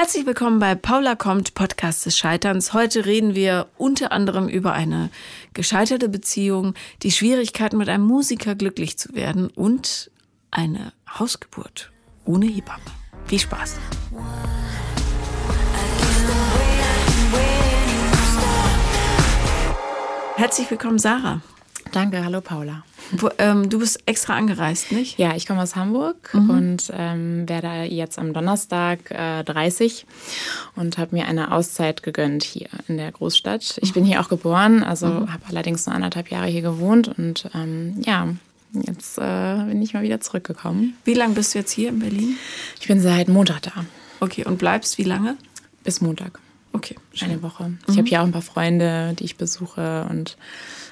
Herzlich willkommen bei Paula kommt, Podcast des Scheiterns. Heute reden wir unter anderem über eine gescheiterte Beziehung, die Schwierigkeiten mit einem Musiker glücklich zu werden und eine Hausgeburt ohne Hebamme. Viel Spaß. Herzlich willkommen, Sarah. Danke, hallo Paula. Wo, ähm, du bist extra angereist, nicht? Ja, ich komme aus Hamburg mhm. und ähm, werde jetzt am Donnerstag äh, 30 und habe mir eine Auszeit gegönnt hier in der Großstadt. Ich bin hier auch geboren, also mhm. habe allerdings nur anderthalb Jahre hier gewohnt und ähm, ja, jetzt äh, bin ich mal wieder zurückgekommen. Wie lange bist du jetzt hier in Berlin? Ich bin seit Montag da. Okay, und bleibst wie lange? Bis Montag. Okay. Schön. Eine Woche. Ich habe hier auch ein paar Freunde, die ich besuche und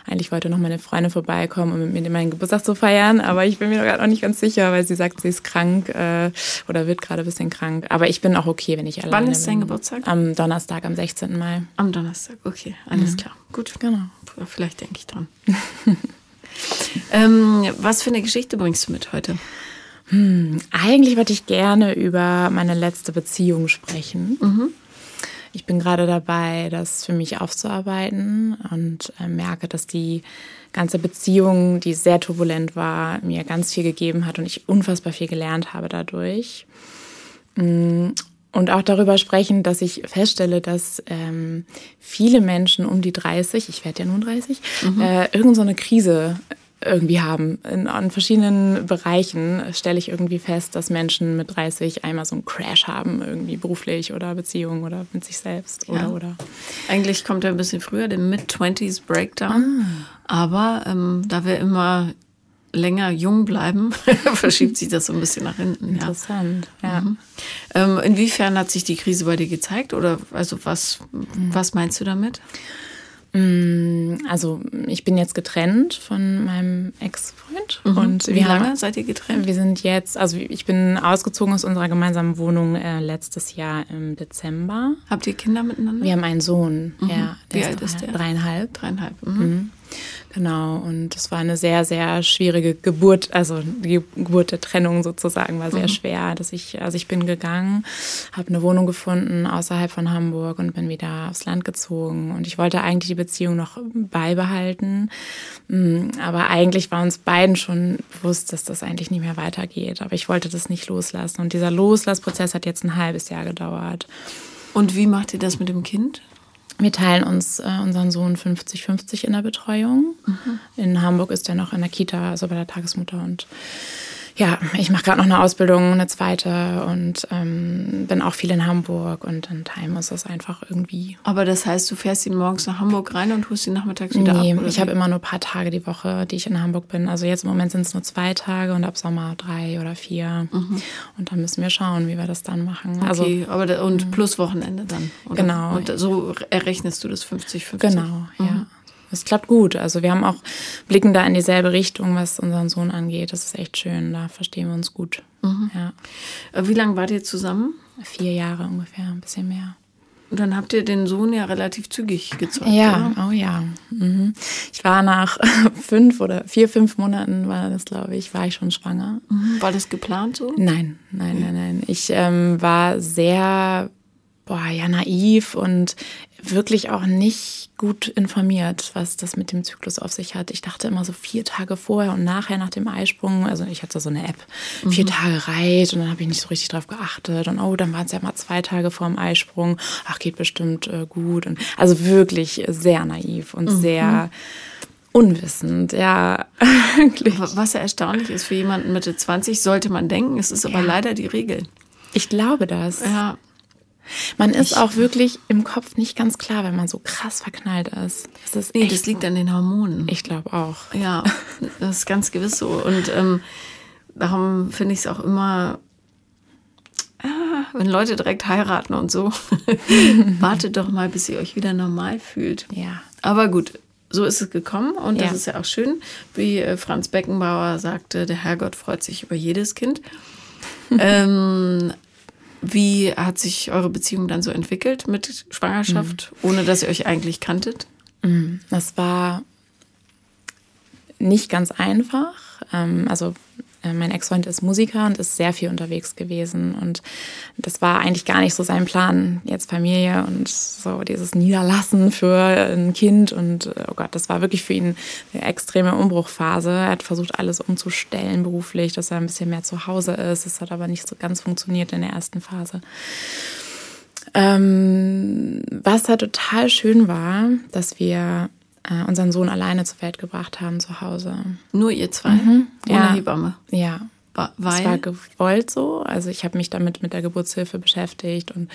eigentlich wollte noch meine Freundin vorbeikommen, um mit mir meinen Geburtstag zu feiern, aber ich bin mir gerade noch nicht ganz sicher, weil sie sagt, sie ist krank äh, oder wird gerade ein bisschen krank. Aber ich bin auch okay, wenn ich alleine bin. Wann ist dein Geburtstag? Am Donnerstag, am 16. Mai. Am Donnerstag, okay, alles mhm. klar. Gut, genau. Vielleicht denke ich dran. ähm, was für eine Geschichte bringst du mit heute? Hm, eigentlich wollte ich gerne über meine letzte Beziehung sprechen. Mhm. Ich bin gerade dabei, das für mich aufzuarbeiten und äh, merke, dass die ganze Beziehung, die sehr turbulent war, mir ganz viel gegeben hat und ich unfassbar viel gelernt habe dadurch. Mm, und auch darüber sprechen, dass ich feststelle, dass ähm, viele Menschen um die 30, ich werde ja nun 30, mhm. äh, irgend so eine Krise irgendwie haben. In, an verschiedenen Bereichen stelle ich irgendwie fest, dass Menschen mit 30 einmal so einen Crash haben, irgendwie beruflich oder Beziehung oder mit sich selbst oder ja. oder. Eigentlich kommt er ein bisschen früher, der Mid-20s Breakdown. Ah. Aber ähm, da wir immer länger jung bleiben, verschiebt sich das so ein bisschen nach hinten. Interessant, ja. ja. Mhm. Ähm, inwiefern hat sich die Krise bei dir gezeigt? Oder also was, mhm. was meinst du damit? Mm, also ich bin jetzt getrennt von meinem Ex-Freund. Mhm. Und wie lange seid ihr getrennt? Wir sind jetzt, also ich bin ausgezogen aus unserer gemeinsamen Wohnung äh, letztes Jahr im Dezember. Habt ihr Kinder miteinander? Wir haben einen Sohn, mhm. ja. Wie alt ist der? Dreieinhalb. Dreieinhalb. Mhm. Genau, und es war eine sehr, sehr schwierige Geburt, also die Geburt der Trennung sozusagen war sehr mhm. schwer. Dass ich, also ich bin gegangen, habe eine Wohnung gefunden außerhalb von Hamburg und bin wieder aufs Land gezogen. Und ich wollte eigentlich die Beziehung noch beibehalten. Mm, aber eigentlich war uns beiden schon bewusst, dass das eigentlich nicht mehr weitergeht. Aber ich wollte das nicht loslassen. Und dieser Loslassprozess hat jetzt ein halbes Jahr gedauert. Und wie macht ihr das mit dem Kind? Wir teilen uns äh, unseren Sohn 50-50 in der Betreuung. Mhm. In Hamburg ist er noch in der Kita, also bei der Tagesmutter. Und ja, ich mache gerade noch eine Ausbildung, eine zweite und ähm, bin auch viel in Hamburg und in Time ist das einfach irgendwie. Aber das heißt, du fährst ihn morgens nach Hamburg rein und holst ihn nachmittags wieder nee, ab? Nee, ich habe immer nur ein paar Tage die Woche, die ich in Hamburg bin. Also jetzt im Moment sind es nur zwei Tage und ab Sommer drei oder vier. Mhm. Und dann müssen wir schauen, wie wir das dann machen. Okay, also, aber da, und mhm. plus Wochenende dann. Oder? Genau. Und so errechnest du das 50-50? Genau, mhm. Es klappt gut. Also wir haben auch blicken da in dieselbe Richtung, was unseren Sohn angeht. Das ist echt schön. Da verstehen wir uns gut. Mhm. Ja. Äh, wie lange wart ihr zusammen? Vier Jahre ungefähr, ein bisschen mehr. Und dann habt ihr den Sohn ja relativ zügig gezeugt. Ja, oder? oh ja. Mhm. Ich war nach fünf oder vier, fünf Monaten, war das, glaube ich, war ich schon schwanger. Mhm. War das geplant so? Nein, nein, nein, nein. Ich ähm, war sehr boah, ja, naiv und wirklich auch nicht gut informiert, was das mit dem Zyklus auf sich hat. Ich dachte immer so vier Tage vorher und nachher nach dem Eisprung, also ich hatte so eine App, mhm. vier Tage reit und dann habe ich nicht so richtig drauf geachtet und oh, dann waren es ja mal zwei Tage vor dem Eisprung, ach, geht bestimmt äh, gut und also wirklich sehr naiv und mhm. sehr unwissend, ja. Was ja erstaunlich ist für jemanden Mitte 20, sollte man denken, es ist aber ja. leider die Regel. Ich glaube das. Ja. Man ist auch wirklich im Kopf nicht ganz klar, wenn man so krass verknallt ist. Das ist nee, das liegt an den Hormonen. Ich glaube auch. Ja, das ist ganz gewiss so. Und ähm, darum finde ich es auch immer, ah, wenn Leute direkt heiraten und so, wartet doch mal, bis ihr euch wieder normal fühlt. Ja. Aber gut, so ist es gekommen und das ja. ist ja auch schön. Wie äh, Franz Beckenbauer sagte, der Herrgott freut sich über jedes Kind. ähm, wie hat sich eure Beziehung dann so entwickelt mit Schwangerschaft, mhm. ohne dass ihr euch eigentlich kanntet? Mhm. Das war nicht ganz einfach. Ähm, also mein Ex-Freund ist Musiker und ist sehr viel unterwegs gewesen. Und das war eigentlich gar nicht so sein Plan, jetzt Familie und so dieses Niederlassen für ein Kind. Und äh, oh Gott, das war wirklich für ihn eine extreme Umbruchphase. Er hat versucht, alles umzustellen beruflich, dass er ein bisschen mehr zu Hause ist. Das hat aber nicht so ganz funktioniert in der ersten Phase. Ähm, was da total schön war, dass wir äh, unseren Sohn alleine zur Welt gebracht haben zu Hause. Nur ihr zwei? Mhm. Ohne ja. Hebamme? Ja. Weil? Es war gewollt so. Also ich habe mich damit mit der Geburtshilfe beschäftigt und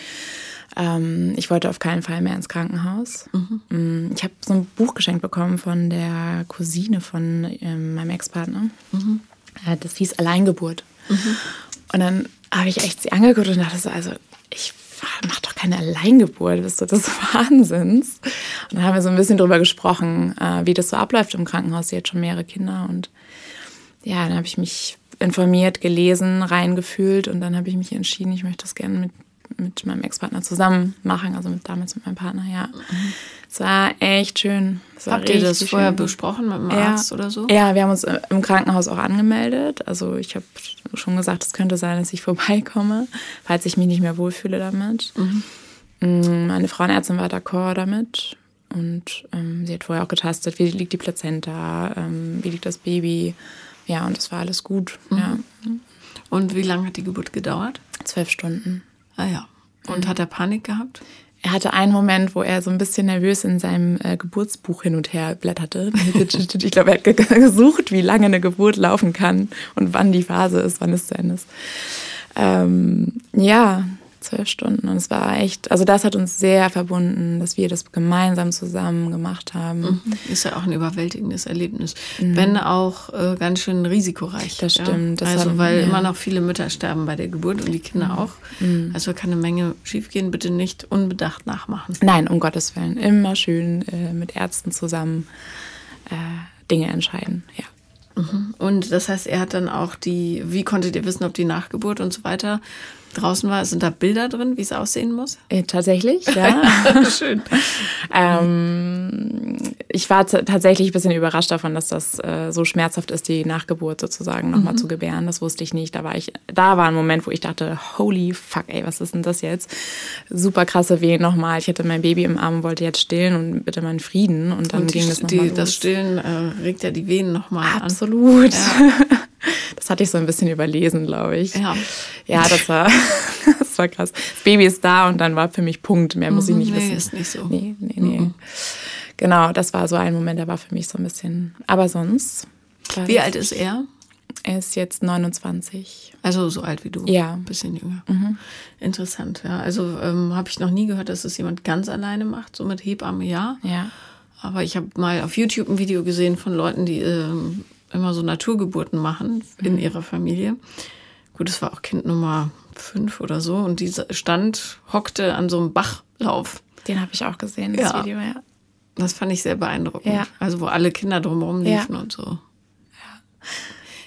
ähm, ich wollte auf keinen Fall mehr ins Krankenhaus. Mhm. Mm, ich habe so ein Buch geschenkt bekommen von der Cousine von ähm, meinem Ex-Partner. Mhm. Äh, das hieß Alleingeburt. Mhm. Und dann habe ich echt sie angeguckt und dachte so, also ich mach doch keine Alleingeburt, bist du des Wahnsinns? Und dann haben wir so ein bisschen drüber gesprochen, äh, wie das so abläuft im Krankenhaus. Sie hat schon mehrere Kinder und ja, dann habe ich mich informiert, gelesen, reingefühlt und dann habe ich mich entschieden, ich möchte das gerne mit, mit meinem Ex-Partner zusammen machen, also mit, damals mit meinem Partner, ja. Mhm. Es war echt schön. War Habt ihr das vorher schön. besprochen mit dem Arzt ja. oder so? Ja, wir haben uns im Krankenhaus auch angemeldet. Also ich habe schon gesagt, es könnte sein, dass ich vorbeikomme, falls ich mich nicht mehr wohlfühle damit. Mhm. Mm, meine Frauenärztin war d'accord damit. Und ähm, sie hat vorher auch getastet, wie liegt die Plazenta, ähm, wie liegt das Baby. Ja, und das war alles gut. Mhm. Ja. Und wie lange hat die Geburt gedauert? Zwölf Stunden. Ah ja. Und mhm. hat er Panik gehabt? Er hatte einen Moment, wo er so ein bisschen nervös in seinem äh, Geburtsbuch hin und her blätterte. ich glaube, er hat gesucht, wie lange eine Geburt laufen kann und wann die Phase ist, wann es zu Ende ist. Ähm, ja, zwölf Stunden. Und es war echt, also das hat uns sehr verbunden, dass wir das gemeinsam zusammen gemacht haben. Mhm. Ist ja auch ein überwältigendes Erlebnis. Mhm. Wenn auch äh, ganz schön risikoreich. Das stimmt. Ja? Das also, weil ja. immer noch viele Mütter sterben bei der Geburt und die Kinder mhm. auch. Mhm. Also kann eine Menge schiefgehen. Bitte nicht unbedacht nachmachen. Nein, um Gottes Willen. Immer schön äh, mit Ärzten zusammen äh, Dinge entscheiden. Ja. Mhm. Und das heißt, er hat dann auch die, wie konntet ihr wissen, ob die Nachgeburt und so weiter draußen war? Sind da Bilder drin, wie es aussehen muss? Äh, tatsächlich, ja. Schön. ähm, ich war tatsächlich ein bisschen überrascht davon, dass das äh, so schmerzhaft ist, die Nachgeburt sozusagen nochmal mhm. zu gebären. Das wusste ich nicht. Da war ich, da war ein Moment, wo ich dachte, holy fuck, ey, was ist denn das jetzt? Super krasse Wehen nochmal. Ich hatte mein Baby im Arm, wollte jetzt stillen und bitte meinen Frieden. Und dann und die, ging das nochmal. Das Stillen äh, regt ja die Venen nochmal an. Absolut. Ja. Das hatte ich so ein bisschen überlesen, glaube ich. Ja. Ja, das war, das war krass. Das Baby ist da und dann war für mich Punkt. Mehr muss ich nicht nee, wissen. ist nicht so. Nee, nee, nee. Mhm. Genau, das war so ein Moment, der war für mich so ein bisschen. Aber sonst. Wie alt ist er? Er ist jetzt 29. Also so alt wie du? Ja. Ein bisschen jünger. Mhm. Interessant, ja. Also ähm, habe ich noch nie gehört, dass es jemand ganz alleine macht, so mit Hebamme, ja. Ja. Aber ich habe mal auf YouTube ein Video gesehen von Leuten, die ähm, immer so Naturgeburten machen in mhm. ihrer Familie. Gut, es war auch Kind Nummer fünf oder so und die stand, hockte an so einem Bachlauf. Den habe ich auch gesehen, das ja. Video, ja. Das fand ich sehr beeindruckend. Ja. Also wo alle Kinder drumherum liefen ja. und so. Ja.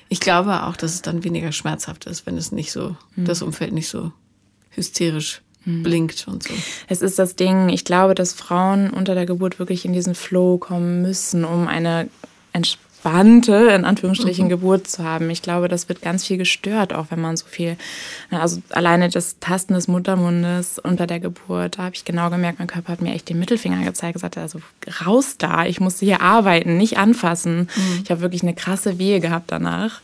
Ich glaube auch, dass es dann weniger schmerzhaft ist, wenn es nicht so, mhm. das Umfeld nicht so hysterisch mhm. blinkt und so. Es ist das Ding, ich glaube, dass Frauen unter der Geburt wirklich in diesen Flow kommen müssen, um eine entspannte in Anführungsstrichen, mhm. Geburt zu haben. Ich glaube, das wird ganz viel gestört, auch wenn man so viel, also alleine das Tasten des Muttermundes unter der Geburt, da habe ich genau gemerkt, mein Körper hat mir echt den Mittelfinger gezeigt, gesagt, also raus da, ich musste hier arbeiten, nicht anfassen. Mhm. Ich habe wirklich eine krasse Wehe gehabt danach,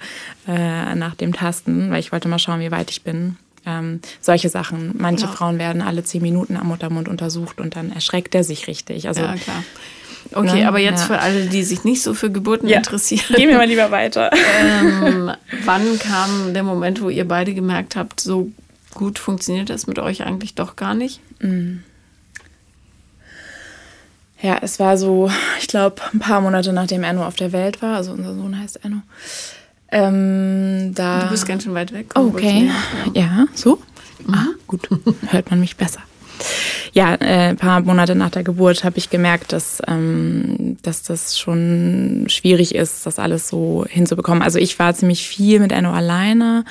äh, nach dem Tasten, weil ich wollte mal schauen, wie weit ich bin. Ähm, solche Sachen. Manche ja. Frauen werden alle zehn Minuten am Muttermund untersucht und dann erschreckt er sich richtig. Also ja, klar. Okay, ne? aber jetzt ja. für alle, die sich nicht so für Geburten ja. interessieren. Gehen wir mal lieber weiter. Ähm, wann kam der Moment, wo ihr beide gemerkt habt, so gut funktioniert das mit euch eigentlich doch gar nicht? Mhm. Ja, es war so, ich glaube, ein paar Monate nachdem Enno auf der Welt war, also unser Sohn heißt Enno. Ähm, da du bist ganz schön weit weg. Okay. Ja. ja, so? Mhm. Ah, gut. Hört man mich besser. Ja, äh, ein paar Monate nach der Geburt habe ich gemerkt, dass, ähm, dass das schon schwierig ist, das alles so hinzubekommen. Also ich war ziemlich viel mit Enno alleine.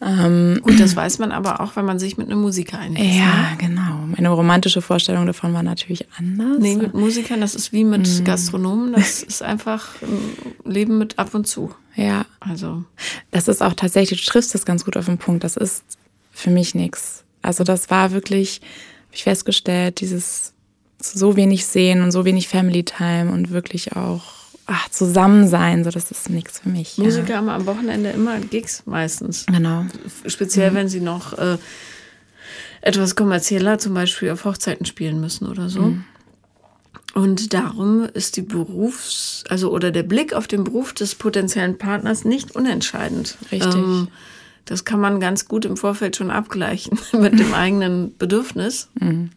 Ähm, Gut, das weiß man aber auch, wenn man sich mit einem Musiker einlässt. Ja, ne? genau. Meine romantische Vorstellung davon war natürlich anders. Nee, mit Musikern, das ist wie mit mhm. Gastronomen. Das ist einfach ein Leben mit ab und zu. Ja. Also. Das ist auch tatsächlich, du triffst das ganz gut auf den Punkt. Das ist für mich nichts. Also das war wirklich, habe ich festgestellt, dieses so wenig sehen und so wenig Family Time und wirklich auch ach, zusammen sein, so das ist nichts für mich. Musiker ja. haben am Wochenende immer Gigs meistens. Genau. Speziell, mhm. wenn sie noch äh, etwas kommerzieller, zum Beispiel auf Hochzeiten spielen müssen oder so. Mhm. Und darum ist die Berufs-, also oder der Blick auf den Beruf des potenziellen Partners nicht unentscheidend. Richtig. Ähm, das kann man ganz gut im Vorfeld schon abgleichen mit dem eigenen Bedürfnis. Mhm.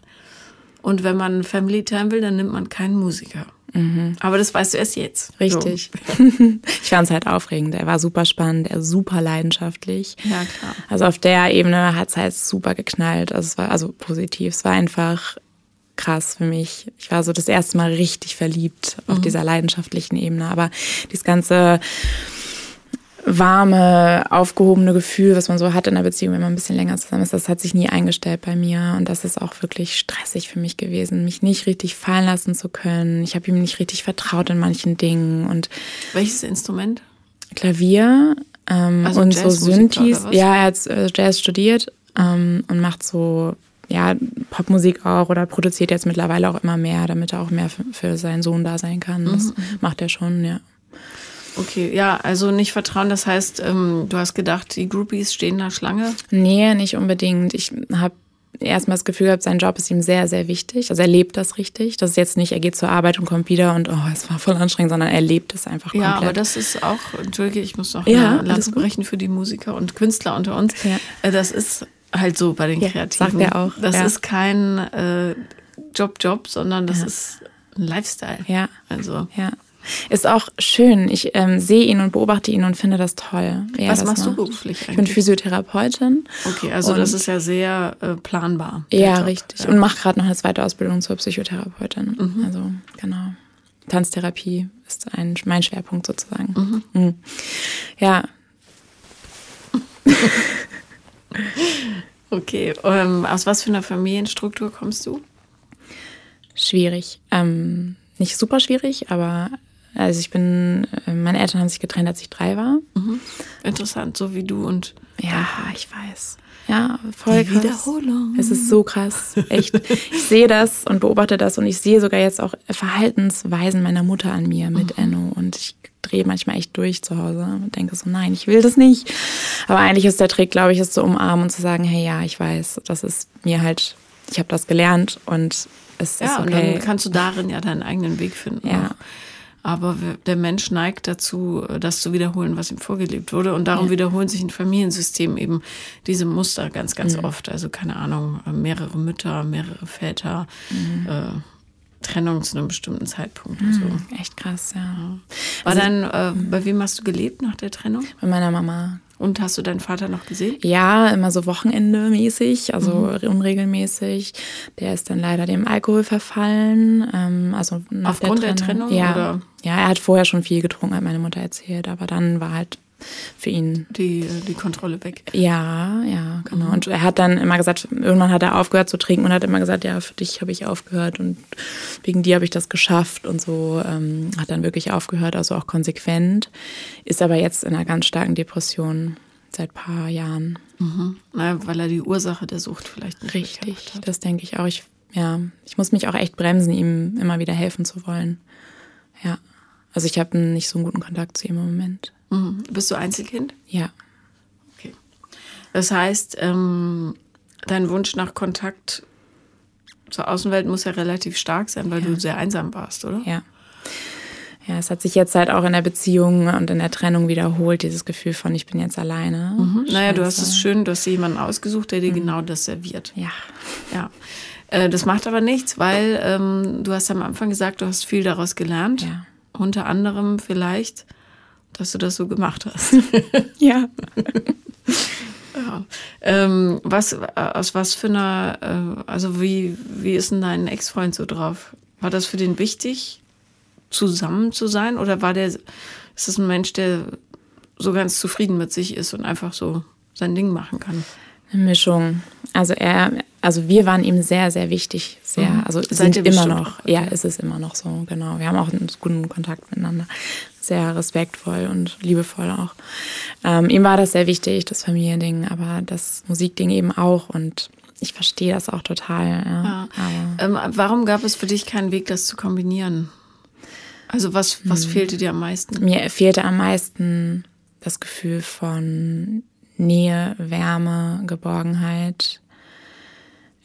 Und wenn man Family Time will, dann nimmt man keinen Musiker. Mhm. Aber das weißt du erst jetzt. Richtig. So. ich fand es halt aufregend. Er war super spannend, er super leidenschaftlich. Ja, klar. Also auf der Ebene hat es halt super geknallt. Also es war also positiv. Es war einfach krass für mich. Ich war so das erste Mal richtig verliebt auf mhm. dieser leidenschaftlichen Ebene. Aber dieses ganze warme, aufgehobene Gefühl, was man so hat in einer Beziehung, wenn man ein bisschen länger zusammen ist, das hat sich nie eingestellt bei mir. Und das ist auch wirklich stressig für mich gewesen, mich nicht richtig fallen lassen zu können. Ich habe ihm nicht richtig vertraut in manchen Dingen. Und Welches Instrument? Klavier ähm, also und so Synthes. Ja, er hat äh, Jazz studiert ähm, und macht so ja, Popmusik auch oder produziert jetzt mittlerweile auch immer mehr, damit er auch mehr für, für seinen Sohn da sein kann. Das mhm. macht er schon, ja. Okay, ja, also nicht vertrauen, das heißt, ähm, du hast gedacht, die Groupies stehen da Schlange? Nee, nicht unbedingt. Ich habe erstmal das Gefühl gehabt, sein Job ist ihm sehr, sehr wichtig. Also er lebt das richtig. Das ist jetzt nicht, er geht zur Arbeit und kommt wieder und oh, es war voll anstrengend, sondern er lebt es einfach komplett. Ja, aber das ist auch, entschuldige, ich muss noch ja, eine Lanze brechen für die Musiker und Künstler unter uns. Ja. Äh, das ist halt so bei den ja, Kreativen. Sagt er auch. Das ja. ist kein äh, Job, Job, sondern das ist ein Lifestyle. Ja. Also. Ja. Ist auch schön. Ich ähm, sehe ihn und beobachte ihn und finde das toll. Was machst macht. du beruflich eigentlich? Ich bin Physiotherapeutin. Okay, also das ist ja sehr äh, planbar. Ja, Job. richtig. Ja. Und mache gerade noch eine zweite Ausbildung zur Psychotherapeutin. Mhm. Also genau. Tanztherapie ist ein, mein Schwerpunkt sozusagen. Mhm. Mhm. Ja. okay. Ähm, aus was für einer Familienstruktur kommst du? Schwierig. Ähm, nicht super schwierig, aber also ich bin, äh, meine Eltern haben sich getrennt, als ich drei war. Mhm. Interessant, so wie du und. Ja, ich weiß. Ja, voll Die krass. Wiederholung. Es ist so krass, echt. Ich sehe das und beobachte das und ich sehe sogar jetzt auch Verhaltensweisen meiner Mutter an mir mit mhm. Enno und ich drehe manchmal echt durch zu Hause und denke so, nein, ich will das nicht. Aber eigentlich ist der Trick, glaube ich, es zu umarmen und zu sagen, hey, ja, ich weiß, das ist mir halt, ich habe das gelernt und es ja, ist okay. und dann kannst du darin ja deinen eigenen Weg finden. Ja. Auch. Aber der Mensch neigt dazu, das zu wiederholen, was ihm vorgelebt wurde. Und darum ja. wiederholen sich in Familiensystemen eben diese Muster ganz, ganz mhm. oft. Also keine Ahnung, mehrere Mütter, mehrere Väter, mhm. äh, Trennung zu einem bestimmten Zeitpunkt. Mhm. So. Echt krass, ja. War also, dann, äh, mhm. bei wem hast du gelebt nach der Trennung? Bei meiner Mama. Und hast du deinen Vater noch gesehen? Ja, immer so Wochenende mäßig, also mhm. unregelmäßig. Der ist dann leider dem Alkohol verfallen. Ähm, also Aufgrund der Trennung? Der Trennung ja. Oder? ja, er hat vorher schon viel getrunken, hat meine Mutter erzählt, aber dann war halt für ihn. Die, die Kontrolle weg. Ja, ja, genau. Und er hat dann immer gesagt, irgendwann hat er aufgehört zu trinken und hat immer gesagt, ja, für dich habe ich aufgehört und wegen dir habe ich das geschafft und so. Ähm, hat dann wirklich aufgehört, also auch konsequent. Ist aber jetzt in einer ganz starken Depression seit ein paar Jahren. Mhm. Naja, weil er die Ursache der Sucht vielleicht nicht Richtig, das denke ich auch. Ich, ja, ich muss mich auch echt bremsen, ihm immer wieder helfen zu wollen. Ja. Also ich habe nicht so einen guten Kontakt zu ihm im Moment. Mhm. Bist du Einzelkind? Ja. Das heißt, ähm, dein Wunsch nach Kontakt zur Außenwelt muss ja relativ stark sein, weil ja. du sehr einsam warst, oder? Ja. Ja, es hat sich jetzt halt auch in der Beziehung und in der Trennung wiederholt, dieses Gefühl von, ich bin jetzt alleine. Mhm. Naja, du hast es schön, du hast jemanden ausgesucht, der dir mhm. genau das serviert. Ja. Ja. Äh, das macht aber nichts, weil ähm, du hast am Anfang gesagt, du hast viel daraus gelernt. Ja. Unter anderem vielleicht, dass du das so gemacht hast. ja. Ja. Ähm, was, aus was für einer, äh, also wie, wie ist denn dein Ex-Freund so drauf? War das für den wichtig, zusammen zu sein? Oder war der, ist das ein Mensch, der so ganz zufrieden mit sich ist und einfach so sein Ding machen kann? Eine Mischung. Also er, also wir waren ihm sehr, sehr wichtig. Sehr, mhm. also Seid sind immer noch. Okay. Ja, ist es immer noch so, genau. Wir haben auch einen guten Kontakt miteinander. Sehr respektvoll und liebevoll auch. Ähm, ihm war das sehr wichtig, das Familiending, aber das Musikding eben auch. Und ich verstehe das auch total. Ja. Ja. Ähm, warum gab es für dich keinen Weg, das zu kombinieren? Also was, was hm. fehlte dir am meisten? Mir fehlte am meisten das Gefühl von Nähe, Wärme, Geborgenheit.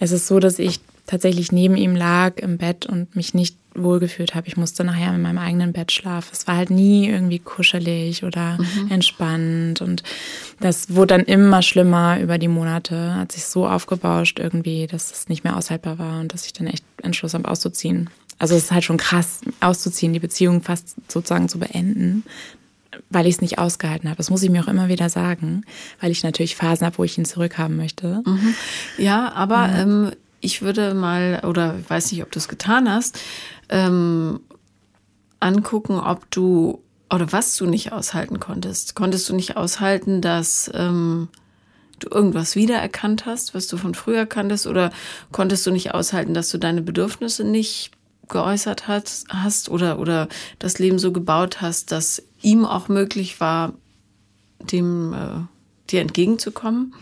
Es ist so, dass ich tatsächlich neben ihm lag im Bett und mich nicht wohlgefühlt habe. Ich musste nachher in meinem eigenen Bett schlafen. Es war halt nie irgendwie kuschelig oder mhm. entspannt. Und das wurde dann immer schlimmer über die Monate. Hat sich so aufgebauscht irgendwie, dass es nicht mehr aushaltbar war und dass ich dann echt Entschluss habe, auszuziehen. Also es ist halt schon krass, auszuziehen, die Beziehung fast sozusagen zu beenden, weil ich es nicht ausgehalten habe. Das muss ich mir auch immer wieder sagen, weil ich natürlich Phasen habe, wo ich ihn zurückhaben möchte. Mhm. Ja, aber ja. Ähm, ich würde mal, oder ich weiß nicht, ob du es getan hast, ähm, angucken, ob du oder was du nicht aushalten konntest. Konntest du nicht aushalten, dass ähm, du irgendwas wiedererkannt hast, was du von früher kanntest, oder konntest du nicht aushalten, dass du deine Bedürfnisse nicht geäußert hast, hast oder, oder das Leben so gebaut hast, dass ihm auch möglich war, dem äh, dir entgegenzukommen?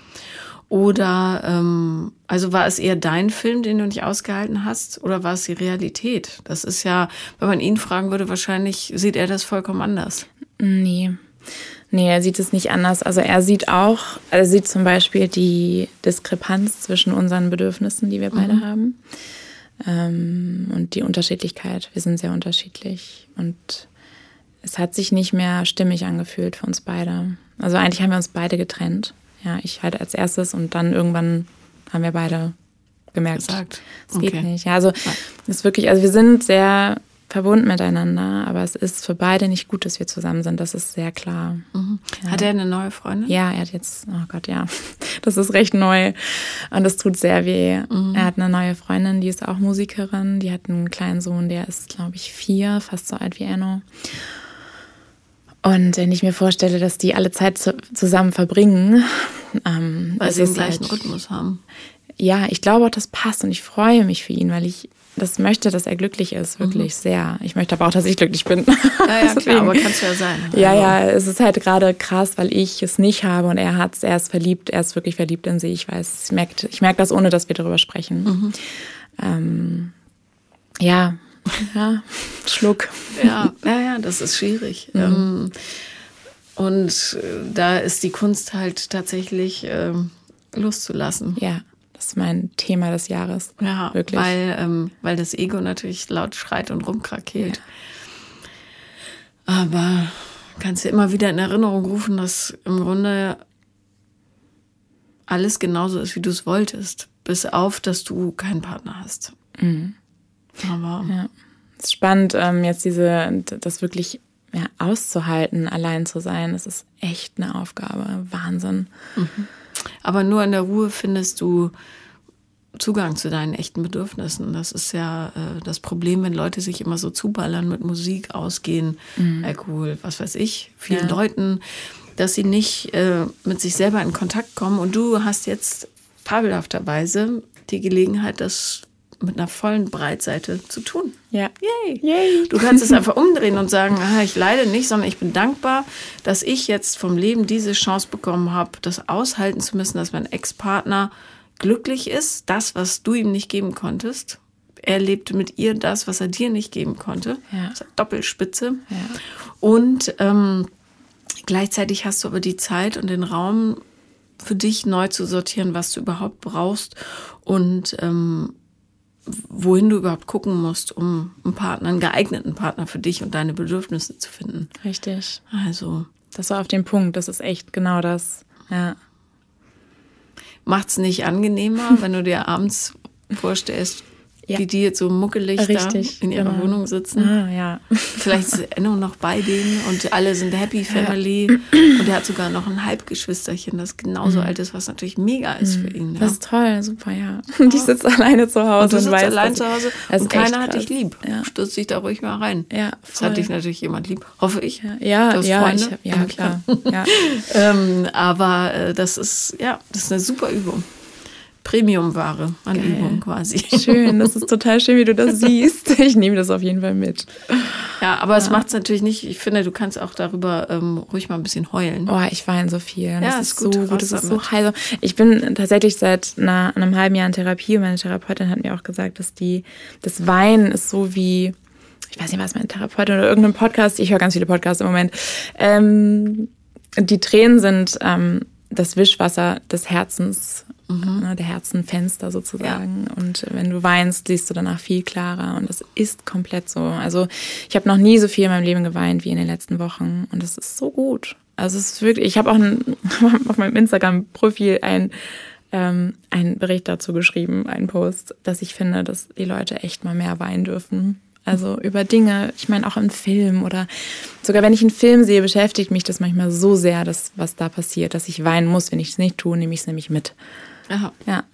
Oder ähm, also war es eher dein Film, den du nicht ausgehalten hast, oder war es die Realität? Das ist ja, wenn man ihn fragen würde, wahrscheinlich sieht er das vollkommen anders. Nee. Nee, er sieht es nicht anders. Also er sieht auch, er sieht zum Beispiel die Diskrepanz zwischen unseren Bedürfnissen, die wir beide mhm. haben, ähm, und die Unterschiedlichkeit. Wir sind sehr unterschiedlich und es hat sich nicht mehr stimmig angefühlt für uns beide. Also eigentlich haben wir uns beide getrennt. Ja, ich halt als erstes und dann irgendwann haben wir beide gemerkt, es geht okay. nicht. Ja, also es ist wirklich, also wir sind sehr verbunden miteinander, aber es ist für beide nicht gut, dass wir zusammen sind. Das ist sehr klar. Mhm. Ja. Hat er eine neue Freundin? Ja, er hat jetzt, oh Gott, ja, das ist recht neu und das tut sehr weh. Mhm. Er hat eine neue Freundin, die ist auch Musikerin, die hat einen kleinen Sohn, der ist, glaube ich, vier, fast so alt wie Enno. Und wenn ich mir vorstelle, dass die alle Zeit zu, zusammen verbringen, ähm, weil sie den gleichen halt, Rhythmus haben. Ja, ich glaube auch, das passt und ich freue mich für ihn, weil ich das möchte, dass er glücklich ist, wirklich mhm. sehr. Ich möchte aber auch, dass ich glücklich bin. Ja, ja, klar, aber kannst du ja sein. Ja, also. ja, es ist halt gerade krass, weil ich es nicht habe und er hat es, er ist verliebt, er ist wirklich verliebt in sie. Ich weiß, ich merke ich merk das, ohne dass wir darüber sprechen. Mhm. Ähm, ja, ja, Schluck. Ja, ja, ja, das ist schwierig. Mhm. Und äh, da ist die Kunst halt tatsächlich ähm, loszulassen. Ja, das ist mein Thema des Jahres. Ja, wirklich. Weil, ähm, weil das Ego natürlich laut schreit und rumkrakeelt. Ja. Aber kannst dir immer wieder in Erinnerung rufen, dass im Grunde alles genauso ist, wie du es wolltest. Bis auf, dass du keinen Partner hast. Mhm. Aber. Ja. Es ist spannend, ähm, jetzt diese, das wirklich ja, auszuhalten, allein zu sein. Das ist echt eine Aufgabe. Wahnsinn. Mhm. Aber nur in der Ruhe findest du Zugang zu deinen echten Bedürfnissen. Das ist ja äh, das Problem, wenn Leute sich immer so zuballern mit Musik, ausgehen, mhm. Alkohol, was weiß ich, vielen ja. Leuten, dass sie nicht äh, mit sich selber in Kontakt kommen. Und du hast jetzt fabelhafterweise die Gelegenheit, das mit einer vollen Breitseite zu tun. Ja. Yay. Yay. Du kannst es einfach umdrehen und sagen, aha, ich leide nicht, sondern ich bin dankbar, dass ich jetzt vom Leben diese Chance bekommen habe, das aushalten zu müssen, dass mein Ex-Partner glücklich ist, das, was du ihm nicht geben konntest. Er lebte mit ihr das, was er dir nicht geben konnte. Ja. Doppelspitze. Ja. Und ähm, gleichzeitig hast du aber die Zeit und den Raum für dich neu zu sortieren, was du überhaupt brauchst und ähm, wohin du überhaupt gucken musst, um einen Partner, einen geeigneten Partner für dich und deine Bedürfnisse zu finden. Richtig. Also. Das war auf den Punkt. Das ist echt genau das. Ja. Macht es nicht angenehmer, wenn du dir abends vorstellst, ja. wie die jetzt so muckelig Richtig, da in ihrer genau. Wohnung sitzen. Ah, ja. Vielleicht ist Enno noch bei denen und alle sind Happy Family. Ja. Und er hat sogar noch ein Halbgeschwisterchen, das genauso mhm. alt ist, was natürlich mega ist mhm. für ihn. Ja. Das ist toll, super, ja. Und ich sitze alleine zu Hause und, du und weiß, allein zu Hause und keiner hat dich lieb. Ja. Stürz dich da ruhig mal rein. Ja, voll. Das hat dich natürlich jemand lieb, hoffe ich. Ja, ja, ich hab, ja klar. ähm, aber äh, das ist, ja, das ist eine super Übung. Premium-Ware an Geil. Übung quasi. Schön, das ist total schön, wie du das siehst. Ich nehme das auf jeden Fall mit. Ja, aber ja. es macht es natürlich nicht. Ich finde, du kannst auch darüber ähm, ruhig mal ein bisschen heulen. Oh, ich weine so viel. Ja, das ist, gut, so gut, das ist so heil. Ich bin tatsächlich seit einer, einem halben Jahr in Therapie und meine Therapeutin hat mir auch gesagt, dass die, das Weinen ist so wie, ich weiß nicht, was meine Therapeutin oder irgendein Podcast, ich höre ganz viele Podcasts im Moment, ähm, die Tränen sind ähm, das Wischwasser des Herzens mhm. ne, der Herzenfenster sozusagen. Ja. Und wenn du weinst, siehst du danach viel klarer. Und das ist komplett so. Also ich habe noch nie so viel in meinem Leben geweint wie in den letzten Wochen. Und das ist so gut. Also es ist wirklich, ich habe auch ein, auf meinem Instagram-Profil ein ähm, einen Bericht dazu geschrieben, einen Post, dass ich finde, dass die Leute echt mal mehr weinen dürfen. Also über Dinge, ich meine auch im Film oder sogar wenn ich einen Film sehe, beschäftigt mich das manchmal so sehr, dass was da passiert, dass ich weinen muss. Wenn ich es nicht tue, nehme ich es nämlich mit. Aha. Ja.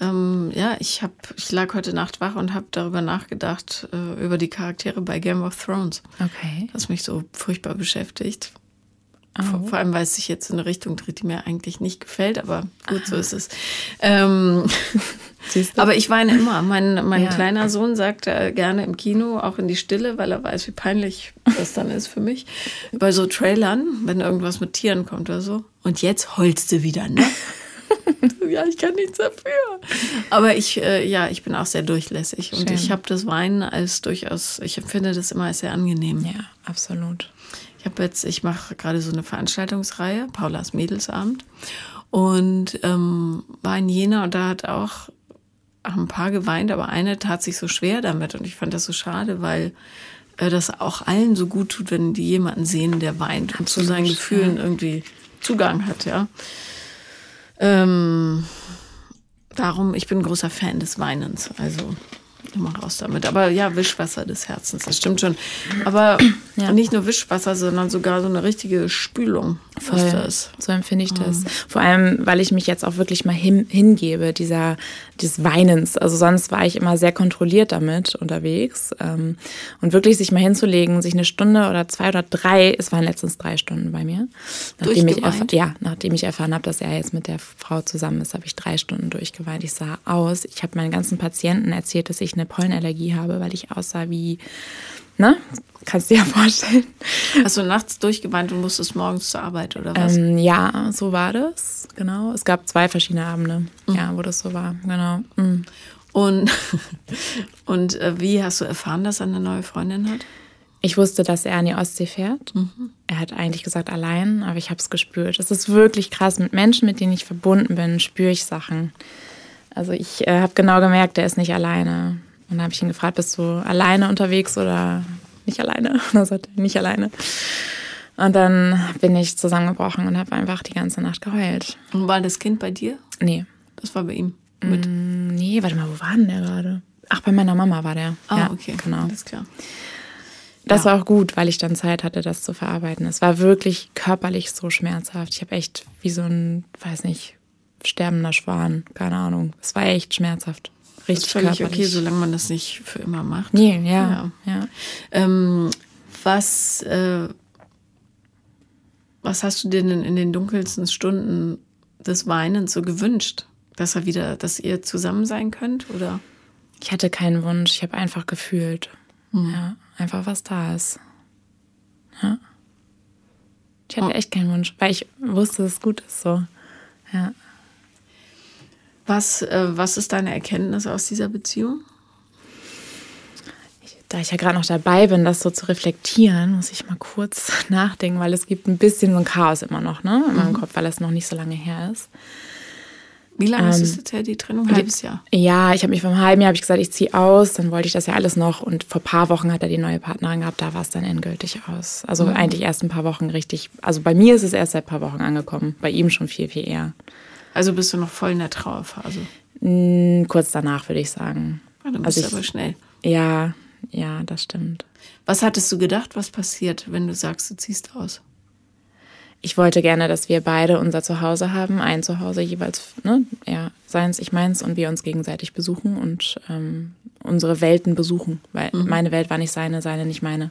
Ähm, ja, ich, hab, ich lag heute Nacht wach und habe darüber nachgedacht, äh, über die Charaktere bei Game of Thrones. Okay. Das mich so furchtbar beschäftigt. Oh. Vor, vor, allem, weil es sich jetzt in eine Richtung dreht, die mir eigentlich nicht gefällt, aber gut, Aha. so ist es. Ähm, aber ich weine immer. Mein, mein ja. kleiner Sohn sagt äh, gerne im Kino, auch in die Stille, weil er weiß, wie peinlich das dann ist für mich. Bei so Trailern, wenn irgendwas mit Tieren kommt oder so. Und jetzt heulst du wieder, ne? ja, ich kann nichts dafür. Aber ich, äh, ja, ich bin auch sehr durchlässig Schön. und ich habe das Weinen als durchaus, ich empfinde das immer als sehr angenehm. Ja, absolut. Ich habe jetzt, ich mache gerade so eine Veranstaltungsreihe, Paulas Mädelsabend, und ähm, war in Jena und da hat auch ein paar geweint, aber eine tat sich so schwer damit und ich fand das so schade, weil äh, das auch allen so gut tut, wenn die jemanden sehen, der weint Absolut, und zu seinen Gefühlen ja. irgendwie Zugang hat, ja. Ähm, darum, ich bin großer Fan des Weinens. Also immer raus damit. Aber ja, Wischwasser des Herzens, das stimmt schon. Aber ja. nicht nur Wischwasser, sondern sogar so eine richtige Spülung. Voll. Das. So empfinde ich das. Mhm. Vor allem, weil ich mich jetzt auch wirklich mal hin, hingebe, dieser, des Weinens. Also sonst war ich immer sehr kontrolliert damit unterwegs. Ähm, und wirklich sich mal hinzulegen, sich eine Stunde oder zwei oder drei, es waren letztens drei Stunden bei mir. Nachdem ich, ja, nachdem ich erfahren habe, dass er jetzt mit der Frau zusammen ist, habe ich drei Stunden durchgeweint. Ich sah aus, ich habe meinen ganzen Patienten erzählt, dass ich eine Pollenallergie habe, weil ich aussah wie Ne? Kannst du dir ja vorstellen. Hast du nachts durchgeweint und musstest morgens zur Arbeit oder was? Ähm, ja, so war das. Genau. Es gab zwei verschiedene Abende, mhm. ja, wo das so war. Genau. Mhm. Und, und äh, wie hast du erfahren, dass er eine neue Freundin hat? Ich wusste, dass er an die Ostsee fährt. Mhm. Er hat eigentlich gesagt allein, aber ich habe es gespürt. Es ist wirklich krass. Mit Menschen, mit denen ich verbunden bin, spüre ich Sachen. Also ich äh, habe genau gemerkt, er ist nicht alleine. Und dann habe ich ihn gefragt, bist du alleine unterwegs oder nicht alleine? Und er sagte, nicht alleine. Und dann bin ich zusammengebrochen und habe einfach die ganze Nacht geheult. Und war das Kind bei dir? Nee. Das war bei ihm? Mit? Mm, nee, warte mal, wo war denn der gerade? Ach, bei meiner Mama war der. Ah, ja, okay. Genau. Alles klar. Das ja. war auch gut, weil ich dann Zeit hatte, das zu verarbeiten. Es war wirklich körperlich so schmerzhaft. Ich habe echt wie so ein, weiß nicht, sterbender Schwan, keine Ahnung. Es war echt schmerzhaft richtig ist völlig körperlich. okay, solange man das nicht für immer macht. Nee, ja. ja. ja. Ähm, was, äh, was hast du dir denn in den dunkelsten Stunden des Weinens so gewünscht? Dass er wieder, dass ihr zusammen sein könnt, oder? Ich hatte keinen Wunsch, ich habe einfach gefühlt. Hm. Ja, einfach was da ist. Ja. Ich hatte oh. echt keinen Wunsch, weil ich wusste, dass es gut ist so. Ja. Was, äh, was ist deine Erkenntnis aus dieser Beziehung? da ich ja gerade noch dabei bin, das so zu reflektieren, muss ich mal kurz nachdenken, weil es gibt ein bisschen so ein Chaos immer noch ne, in meinem mhm. Kopf, weil es noch nicht so lange her ist. Wie lange ähm, ist es jetzt her, die Trennung? Ein halbes Jahr? Ja, ich habe mich vor einem halben Jahr ich gesagt, ich ziehe aus, dann wollte ich das ja alles noch und vor ein paar Wochen hat er die neue Partnerin gehabt, da war es dann endgültig aus. Also mhm. eigentlich erst ein paar Wochen richtig, also bei mir ist es erst seit ein paar Wochen angekommen, bei ihm schon viel, viel eher. Also bist du noch voll in der Trauerphase? Mm, kurz danach, würde ich sagen. Ah, Dann bist also du aber schnell. Ja, ja, das stimmt. Was hattest du gedacht, was passiert, wenn du sagst, du ziehst aus? Ich wollte gerne, dass wir beide unser Zuhause haben, ein Zuhause jeweils, ne, ja, seins, ich meins und wir uns gegenseitig besuchen und ähm, unsere Welten besuchen, weil mhm. meine Welt war nicht seine, seine nicht meine.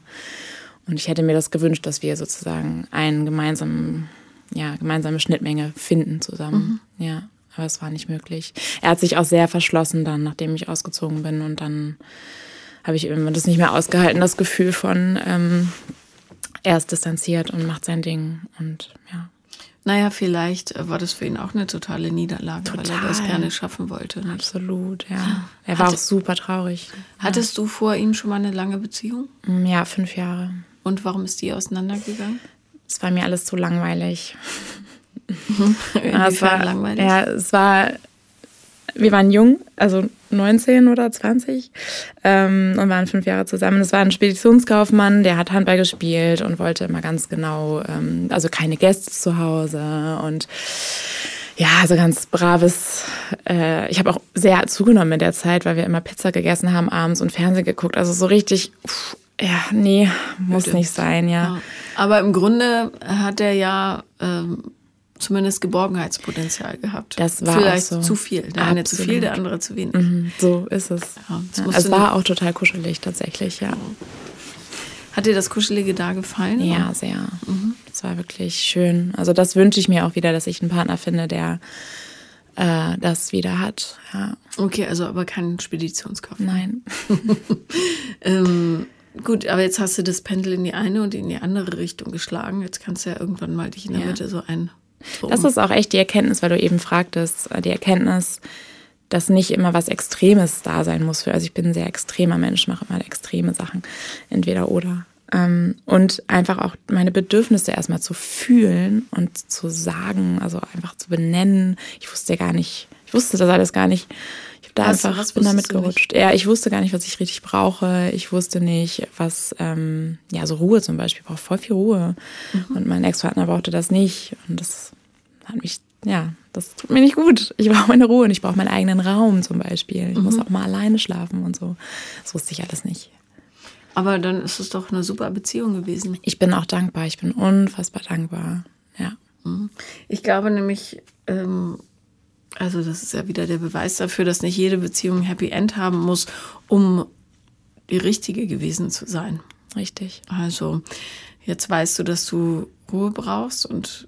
Und ich hätte mir das gewünscht, dass wir sozusagen einen gemeinsamen, ja, gemeinsame Schnittmenge finden zusammen. Mhm. Ja, aber es war nicht möglich. Er hat sich auch sehr verschlossen dann, nachdem ich ausgezogen bin und dann habe ich immer das nicht mehr ausgehalten, das Gefühl von, ähm, er ist distanziert und macht sein Ding und ja. Naja, vielleicht war das für ihn auch eine totale Niederlage, Total. weil er das gerne schaffen wollte. Nicht? Absolut, ja. Er war Hatte, auch super traurig. Hattest ja. du vor ihm schon mal eine lange Beziehung? Ja, fünf Jahre. Und warum ist die auseinandergegangen? Es war mir alles zu langweilig. es war langweilig. Ja, es war wir waren jung, also 19 oder 20 ähm, und waren fünf Jahre zusammen. Es war ein Speditionskaufmann, der hat Handball gespielt und wollte immer ganz genau, ähm, also keine Gäste zu Hause und ja, so ganz braves. Äh, ich habe auch sehr zugenommen in der Zeit, weil wir immer Pizza gegessen haben abends und Fernsehen geguckt. Also so richtig, pff, ja, nee, muss nicht sein, ja. ja. Aber im Grunde hat er ja ähm, zumindest Geborgenheitspotenzial gehabt. Das war Vielleicht so. zu viel. Der Absolut. eine zu viel, der andere zu wenig. Mhm, so ist es. Ja, ja, es war auch total kuschelig tatsächlich, ja. Hat dir das Kuschelige da gefallen? Ja, oder? sehr. Mhm. Das war wirklich schön. Also das wünsche ich mir auch wieder, dass ich einen Partner finde, der äh, das wieder hat. Ja. Okay, also aber kein Speditionskauf. Nein. ähm, Gut, aber jetzt hast du das Pendel in die eine und in die andere Richtung geschlagen. Jetzt kannst du ja irgendwann mal dich in der ja. Mitte so ein das ist auch echt die Erkenntnis, weil du eben fragtest, die Erkenntnis, dass nicht immer was Extremes da sein muss. Also ich bin ein sehr extremer Mensch, mache immer extreme Sachen, entweder oder. Ähm, und einfach auch meine Bedürfnisse erstmal zu fühlen und zu sagen, also einfach zu benennen. Ich wusste gar nicht, ich wusste das alles gar nicht da was, einfach, was bin da mitgerutscht. Ja, ich wusste gar nicht, was ich richtig brauche. Ich wusste nicht, was, ähm, ja, so Ruhe zum Beispiel. Ich brauche voll viel Ruhe. Mhm. Und mein Ex-Partner brauchte das nicht. Und das hat mich, ja, das tut mir nicht gut. Ich brauche meine Ruhe und ich brauche meinen eigenen Raum zum Beispiel. Ich mhm. muss auch mal alleine schlafen und so. Das wusste ich alles nicht. Aber dann ist es doch eine super Beziehung gewesen. Ich bin auch dankbar. Ich bin unfassbar dankbar. Ja. Mhm. Ich glaube nämlich, ähm, also das ist ja wieder der Beweis dafür, dass nicht jede Beziehung ein Happy End haben muss, um die richtige gewesen zu sein. Richtig. Also jetzt weißt du, dass du Ruhe brauchst und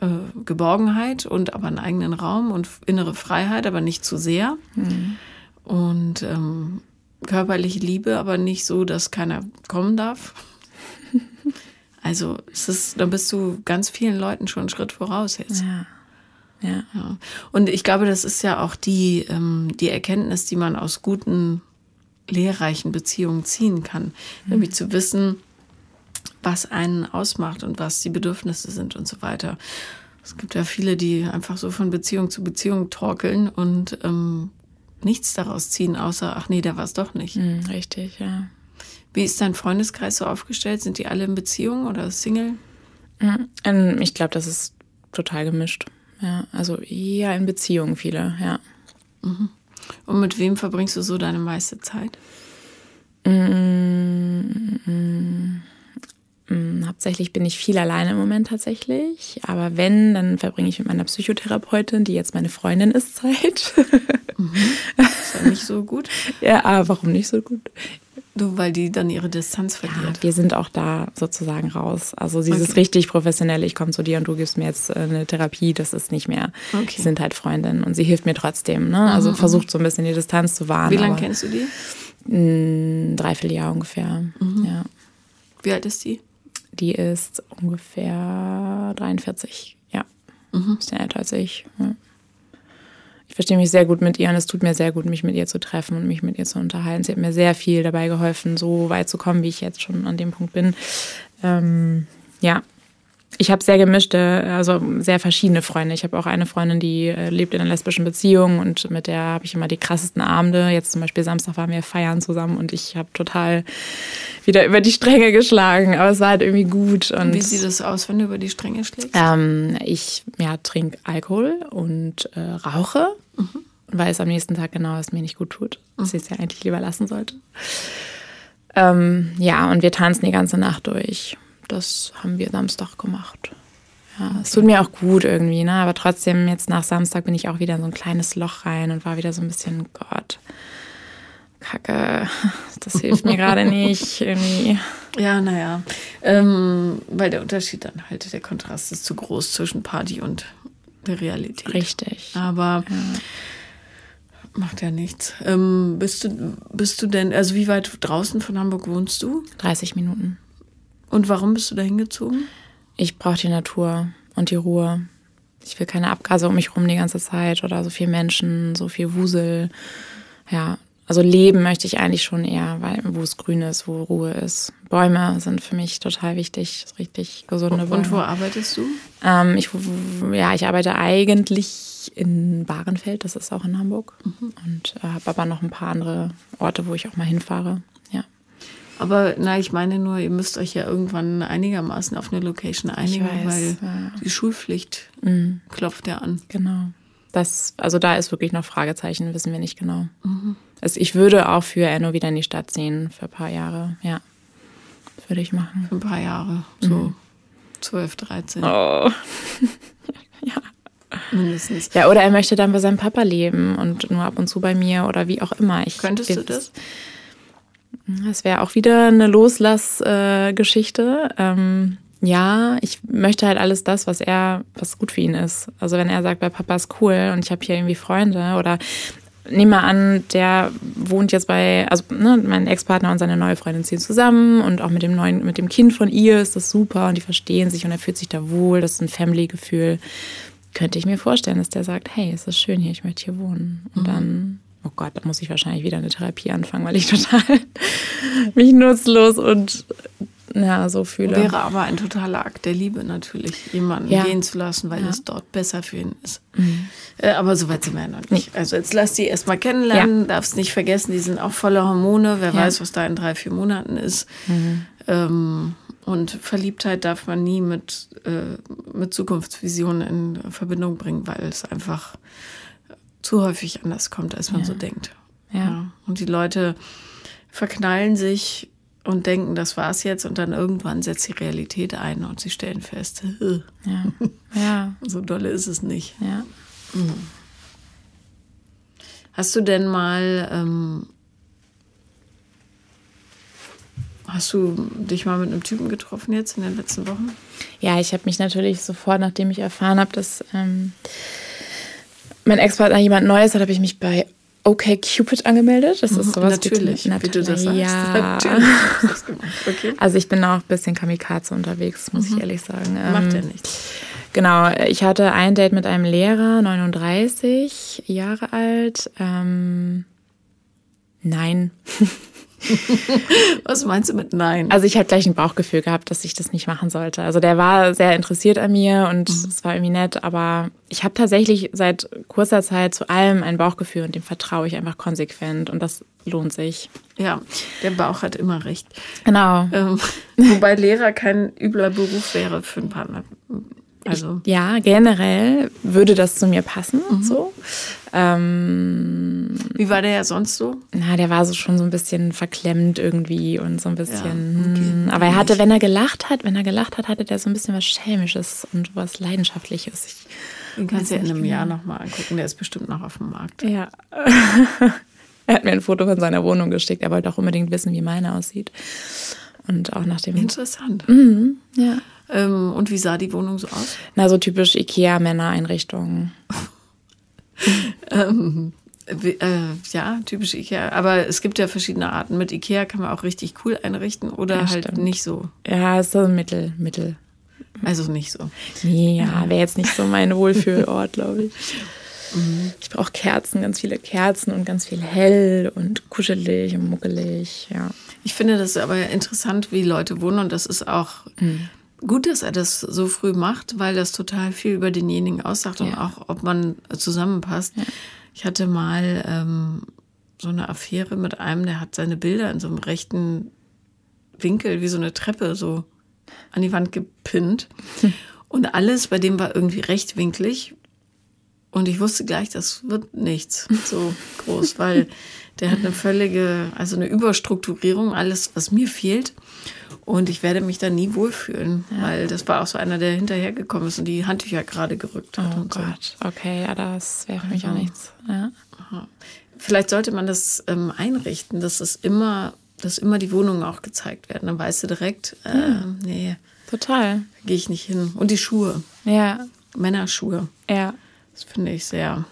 äh, Geborgenheit und aber einen eigenen Raum und innere Freiheit, aber nicht zu sehr. Mhm. Und ähm, körperliche Liebe, aber nicht so, dass keiner kommen darf. Also es ist, da bist du ganz vielen Leuten schon einen Schritt voraus jetzt. Ja. Ja. ja. Und ich glaube, das ist ja auch die, ähm, die Erkenntnis, die man aus guten, lehrreichen Beziehungen ziehen kann. Mhm. Nämlich zu wissen, was einen ausmacht und was die Bedürfnisse sind und so weiter. Es gibt ja viele, die einfach so von Beziehung zu Beziehung torkeln und ähm, nichts daraus ziehen, außer, ach nee, der war es doch nicht. Mhm, richtig, ja. Wie ist dein Freundeskreis so aufgestellt? Sind die alle in Beziehung oder Single? Mhm. Ich glaube, das ist total gemischt. Ja, also eher in Beziehungen viele, ja. Mhm. Und mit wem verbringst du so deine meiste Zeit? Mm, mm, mm, hauptsächlich bin ich viel alleine im Moment tatsächlich. Aber wenn, dann verbringe ich mit meiner Psychotherapeutin, die jetzt meine Freundin ist, Zeit. Mhm. Ist ja nicht so gut. ja, aber warum nicht so gut? Du, weil die dann ihre Distanz verliert. Ja, wir sind auch da sozusagen raus. Also sie okay. ist richtig professionell. Ich komme zu dir und du gibst mir jetzt äh, eine Therapie. Das ist nicht mehr. Okay. Wir sind halt Freundinnen und sie hilft mir trotzdem. Ne? Also mhm. versucht so ein bisschen die Distanz zu wahren. Wie lange kennst du die? Ein Dreivierteljahr ungefähr. Mhm. Ja. Wie alt ist die? Die ist ungefähr 43. Ja. Mhm. Bisschen älter als ich. Ja ich verstehe mich sehr gut mit ihr und es tut mir sehr gut, mich mit ihr zu treffen und mich mit ihr zu unterhalten. Sie hat mir sehr viel dabei geholfen, so weit zu kommen, wie ich jetzt schon an dem Punkt bin. Ähm, ja, ich habe sehr gemischte, also sehr verschiedene Freunde. Ich habe auch eine Freundin, die äh, lebt in einer lesbischen Beziehung und mit der habe ich immer die krassesten Abende. Jetzt zum Beispiel Samstag waren wir feiern zusammen und ich habe total wieder über die Stränge geschlagen, aber es war halt irgendwie gut. Und Wie sieht es aus, wenn du über die Stränge schlägst? Ähm, ich ja, trinke Alkohol und äh, rauche. Mhm. und weiß am nächsten Tag genau, was mir nicht gut tut, dass ich es ja eigentlich lieber lassen sollte. Ähm, ja, und wir tanzen die ganze Nacht durch. Das haben wir Samstag gemacht. Ja, es tut mir auch gut irgendwie, ne? Aber trotzdem, jetzt nach Samstag bin ich auch wieder in so ein kleines Loch rein und war wieder so ein bisschen, Gott, Kacke, das hilft mir gerade nicht irgendwie. Ja, naja. Ähm, weil der Unterschied dann halt, der Kontrast ist zu groß zwischen Party und der Realität. Richtig. Aber ja. macht ja nichts. Ähm, bist, du, bist du denn, also wie weit draußen von Hamburg wohnst du? 30 Minuten. Und warum bist du da hingezogen? Ich brauche die Natur und die Ruhe. Ich will keine Abgase um mich rum die ganze Zeit oder so viel Menschen, so viel Wusel. Ja, also leben möchte ich eigentlich schon eher, weil wo es grün ist, wo Ruhe ist. Bäume sind für mich total wichtig, richtig gesunde Bäume. Und wo arbeitest du? Ähm, ich, ja, ich arbeite eigentlich in Bahrenfeld, das ist auch in Hamburg. Mhm. Und äh, habe aber noch ein paar andere Orte, wo ich auch mal hinfahre. Ja. Aber na, ich meine nur, ihr müsst euch ja irgendwann einigermaßen auf eine Location einigen, weiß, weil ja. die Schulpflicht mhm. klopft ja an. Genau. Das, also da ist wirklich noch Fragezeichen, wissen wir nicht genau. Mhm. Also ich würde auch für Enno wieder in die Stadt ziehen für ein paar Jahre. Ja, würde ich machen. Für ein paar Jahre, so mhm. 12, 13. Oh. ja. Mindestens. Ja, oder er möchte dann bei seinem Papa leben und nur ab und zu bei mir oder wie auch immer. Ich, Könntest du das? Das wäre auch wieder eine Loslassgeschichte. Äh, ähm, ja, ich möchte halt alles das, was er, was gut für ihn ist. Also wenn er sagt, bei Papa ist cool und ich habe hier irgendwie Freunde oder nehme mal an, der wohnt jetzt bei, also ne, mein Ex-Partner und seine neue Freundin ziehen zusammen und auch mit dem neuen, mit dem Kind von ihr ist das super und die verstehen sich und er fühlt sich da wohl, das ist ein Family-Gefühl. Könnte ich mir vorstellen, dass der sagt, hey, es ist schön hier, ich möchte hier wohnen. Und mhm. dann, oh Gott, da muss ich wahrscheinlich wieder eine Therapie anfangen, weil ich total mich nutzlos und ja, so fühle. Wäre aber ein totaler Akt der Liebe natürlich, jemanden ja. gehen zu lassen, weil ja. es dort besser für ihn ist. Mhm. Äh, aber so weit sind wir ja noch nicht. Also jetzt lass die erstmal kennenlernen, ja. darfst nicht vergessen, die sind auch voller Hormone. Wer weiß, was da in drei, vier Monaten ist. Mhm. Ähm, und Verliebtheit darf man nie mit, äh, mit Zukunftsvisionen in Verbindung bringen, weil es einfach zu häufig anders kommt, als man so denkt. Ja. Und die Leute verknallen sich und denken, das war's jetzt und dann irgendwann setzt die Realität ein und sie stellen fest, ja. ja. so dolle ist es nicht. Ja. Mhm. Hast du denn mal, ähm, hast du dich mal mit einem Typen getroffen jetzt in den letzten Wochen? Ja, ich habe mich natürlich sofort, nachdem ich erfahren habe, dass ähm, mein Ex-Partner jemand Neues hat, habe ich mich bei Okay Cupid angemeldet. Das ist mhm, sowas natürlich, wie, wie du das sagst. Ja. Okay. Also ich bin auch ein bisschen Kamikaze unterwegs, muss mhm. ich ehrlich sagen. Macht ja ähm, nichts. Genau, ich hatte ein Date mit einem Lehrer, 39 Jahre alt. Ähm, nein. Was meinst du mit Nein? Also ich hatte gleich ein Bauchgefühl gehabt, dass ich das nicht machen sollte. Also der war sehr interessiert an mir und mhm. es war irgendwie nett, aber ich habe tatsächlich seit kurzer Zeit zu allem ein Bauchgefühl und dem vertraue ich einfach konsequent und das lohnt sich. Ja, der Bauch hat immer recht. Genau. Ähm, wobei Lehrer kein übler Beruf wäre für einen Partner. Also. Ich, ja, generell würde das zu mir passen. Mhm. So. Ähm, Wie war der ja sonst so? Na, der war so schon so ein bisschen verklemmt irgendwie und so ein bisschen. Ja, okay. Hm, aber er hatte, wenn er gelacht hat, wenn er gelacht hat, hatte der so ein bisschen was Schelmisches und was Leidenschaftliches. Ich, Den kannst du ja in einem genau. Jahr nochmal angucken, der ist bestimmt noch auf dem Markt. Ja. er hat mir ein Foto von seiner Wohnung geschickt. Er wollte auch unbedingt wissen, wie meine aussieht. Und auch nach dem. Interessant. Mhm, ja. Ähm, und wie sah die Wohnung so aus? Na, so typisch IKEA-Männer-Einrichtungen. ähm, äh, ja, typisch IKEA. Aber es gibt ja verschiedene Arten. Mit IKEA kann man auch richtig cool einrichten oder ja, halt stimmt. nicht so. Ja, ist so Mittel, Mittel. Also nicht so. Ja, wäre jetzt nicht so mein Wohlfühlort, glaube ich. Mhm. Ich brauche Kerzen, ganz viele Kerzen und ganz viel hell und kuschelig und muckelig, ja. Ich finde das aber interessant, wie Leute wohnen und das ist auch mhm gut, dass er das so früh macht, weil das total viel über denjenigen aussagt ja. und auch, ob man zusammenpasst. Ja. Ich hatte mal ähm, so eine Affäre mit einem, der hat seine Bilder in so einem rechten Winkel, wie so eine Treppe, so an die Wand gepinnt. Hm. Und alles bei dem war irgendwie rechtwinklig. Und ich wusste gleich, das wird nichts so groß, weil der hat eine völlige, also eine Überstrukturierung, alles, was mir fehlt. Und ich werde mich da nie wohlfühlen, ja. weil das war auch so einer, der hinterhergekommen ist und die Handtücher gerade gerückt hat. Oh Gott, so. okay, ja, das wäre für mich auch nichts. Ja. Vielleicht sollte man das ähm, einrichten, dass es immer, dass immer die Wohnungen auch gezeigt werden. Dann weißt du direkt, äh, ja. nee. Total. Gehe ich nicht hin. Und die Schuhe. Ja. Männerschuhe. Ja. Das finde ich sehr